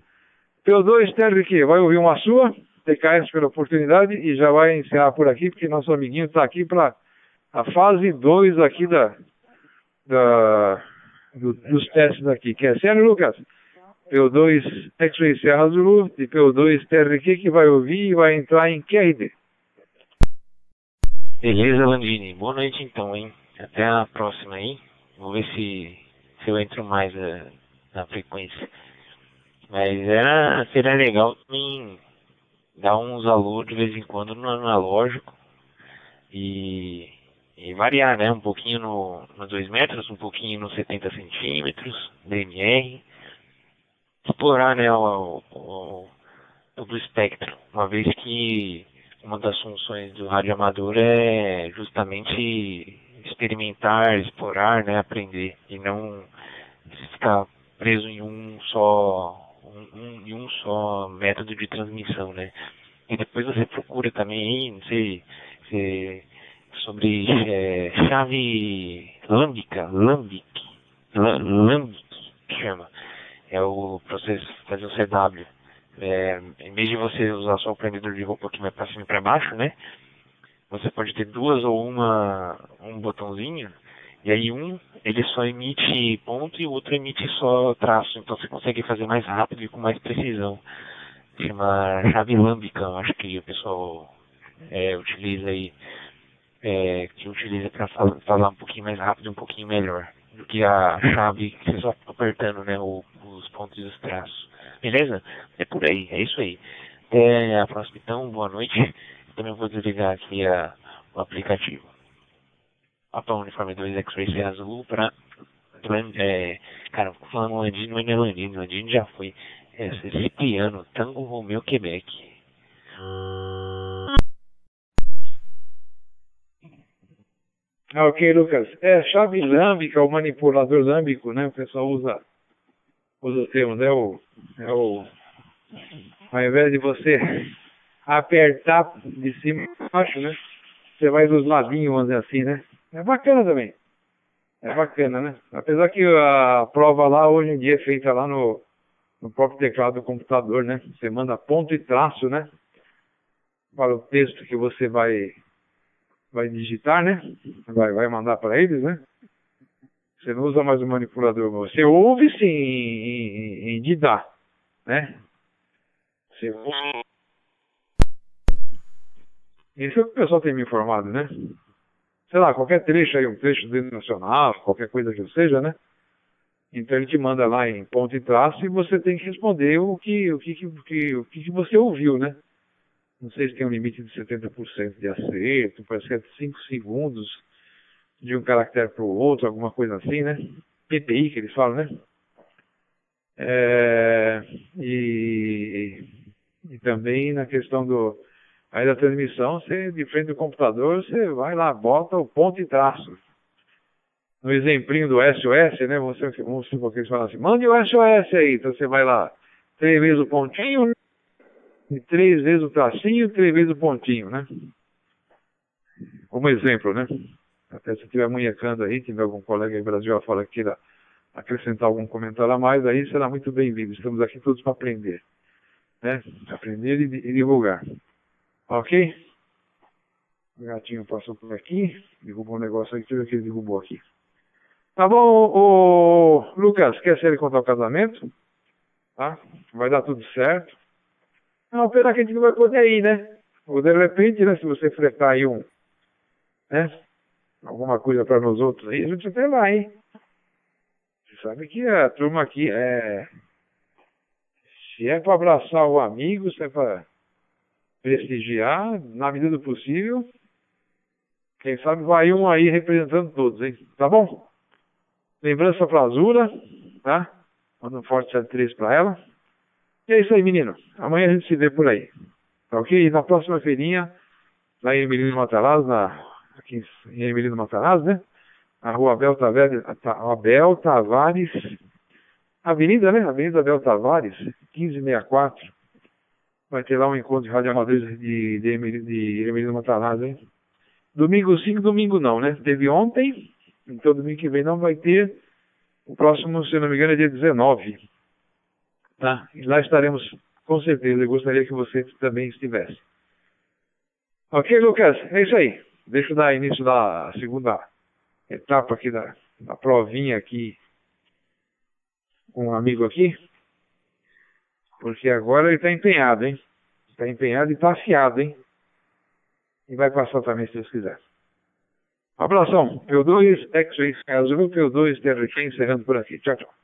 P2 Tervic, vai ouvir uma sua, TKS pela oportunidade e já vai encerrar por aqui, porque nosso amiguinho está aqui para a fase 2 aqui da, da do, dos testes aqui. Quer sério, Lucas? PO2 X-Ray Serra Zulu e PO2 TRQ que vai ouvir e vai entrar em QRD. Beleza, Landini. Boa noite então, hein? Até a próxima aí. Vou ver se, se eu entro mais uh, na frequência. Mas era, seria legal também dar uns alô de vez em quando no analógico e, e variar, né? Um pouquinho no, no 2 metros, um pouquinho no 70 centímetros, DMR explorar né, o, o, o espectro, uma vez que uma das funções do rádio amador é justamente experimentar, explorar, né, aprender e não ficar preso em um só um, um, em um só método de transmissão, né? E depois você procura também, não sei, se, sobre é, chave lâmbica, lambic, lambic, chama é o processo fazer o CW. É, em vez de você usar só o prendedor de roupa que vai para cima e para baixo, né? Você pode ter duas ou uma um botãozinho e aí um ele só emite ponto e o outro emite só traço, então você consegue fazer mais rápido e com mais precisão. Chama chave lâmbica, acho que o pessoal é, utiliza aí, é, que utiliza para falar um pouquinho mais rápido, um pouquinho melhor do que a chave que você só fica apertando, né, o, os pontos e os traços. Beleza? É por aí, é isso aí. Até a próxima então, boa noite. Também vou desligar aqui a, o aplicativo. Papa Uniforme 2 X-Ray Azul para é, cara, falando Landino, não é Landino, Landino já foi é, Cipriano, Tango Romeu, Quebec. Ok, Lucas. É, chave lâmbica, o manipulador lâmbico, né? O pessoal usa, usa o termo, né? O, é o, ao invés de você apertar de cima para baixo, né? Você vai dos ladinhos, vamos dizer assim, né? É bacana também. É bacana, né? Apesar que a prova lá, hoje em dia, é feita lá no, no próprio teclado do computador, né? Você manda ponto e traço, né? Para o texto que você vai vai digitar, né? Vai, vai mandar para eles, né? Você não usa mais o manipulador, você ouve sim em, em, em né? Você Isso é o que o pessoal tem me informado, né? Sei lá, qualquer trecho aí, um trecho do nacional, qualquer coisa que seja, né? Então ele te manda lá em ponto e traço e você tem que responder o que, o que, o que, o que você ouviu, né? Não sei se tem um limite de 70% de acerto, parece que é 5 segundos de um caractere para o outro, alguma coisa assim, né? PPI que eles falam, né? É, e, e também na questão do aí da transmissão, você de frente do computador, você vai lá, bota o ponto e traço. No exemplinho do SOS, né? Você, vamos supor que eles falam assim, mande o SOS aí, então você vai lá, três vezes o pontinho, e três vezes o tracinho, três vezes o pontinho, né? Como exemplo, né? Até se estiver munhecando aí, tiver algum colega aí Brasil fala que queira acrescentar algum comentário a mais, aí será muito bem-vindo. Estamos aqui todos para aprender, né? Aprender e, e divulgar. Ok? O gatinho passou por aqui, derrubou um negócio aqui, tudo que ele derrubou aqui. Tá bom, o Lucas, quer ser ele contar o casamento? Tá? Vai dar tudo certo. Não, pena que a gente não vai poder ir, né? Ou de repente, né, se você fretar aí um, né? Alguma coisa para nós outros aí, a gente até vai, hein? Você sabe que a turma aqui é. Se é para abraçar o amigo, se é para prestigiar, na medida do possível, quem sabe vai um aí representando todos, hein? Tá bom? Lembrança pra Azura, tá? Manda um forte 73 para ela. E é isso aí, menino. Amanhã a gente se vê por aí. Tá ok? E na próxima feirinha, lá em Emilino Matarazzo, na, aqui em Emilino Matarazzo, né? A rua Abel Tavares, Abel Tavares, Avenida, né? Avenida Abel Tavares, 1564. Vai ter lá um encontro de radioamadores de, de, de, de Emilino Matarazzo, hein? Domingo sim, domingo não, né? Teve ontem, então domingo que vem não vai ter. O próximo, se não me engano, é dia 19. Tá? E lá estaremos com certeza. Eu gostaria que você também estivesse. Ok, Lucas? É isso aí. Deixa eu dar início da segunda etapa aqui da, da provinha aqui com um amigo aqui. Porque agora ele está empenhado, hein? Está empenhado e está afiado, hein? E vai passar também se Deus quiser. Abração. P2, X-Ray Azul, P2, TRQ, encerrando por aqui. Tchau, tchau.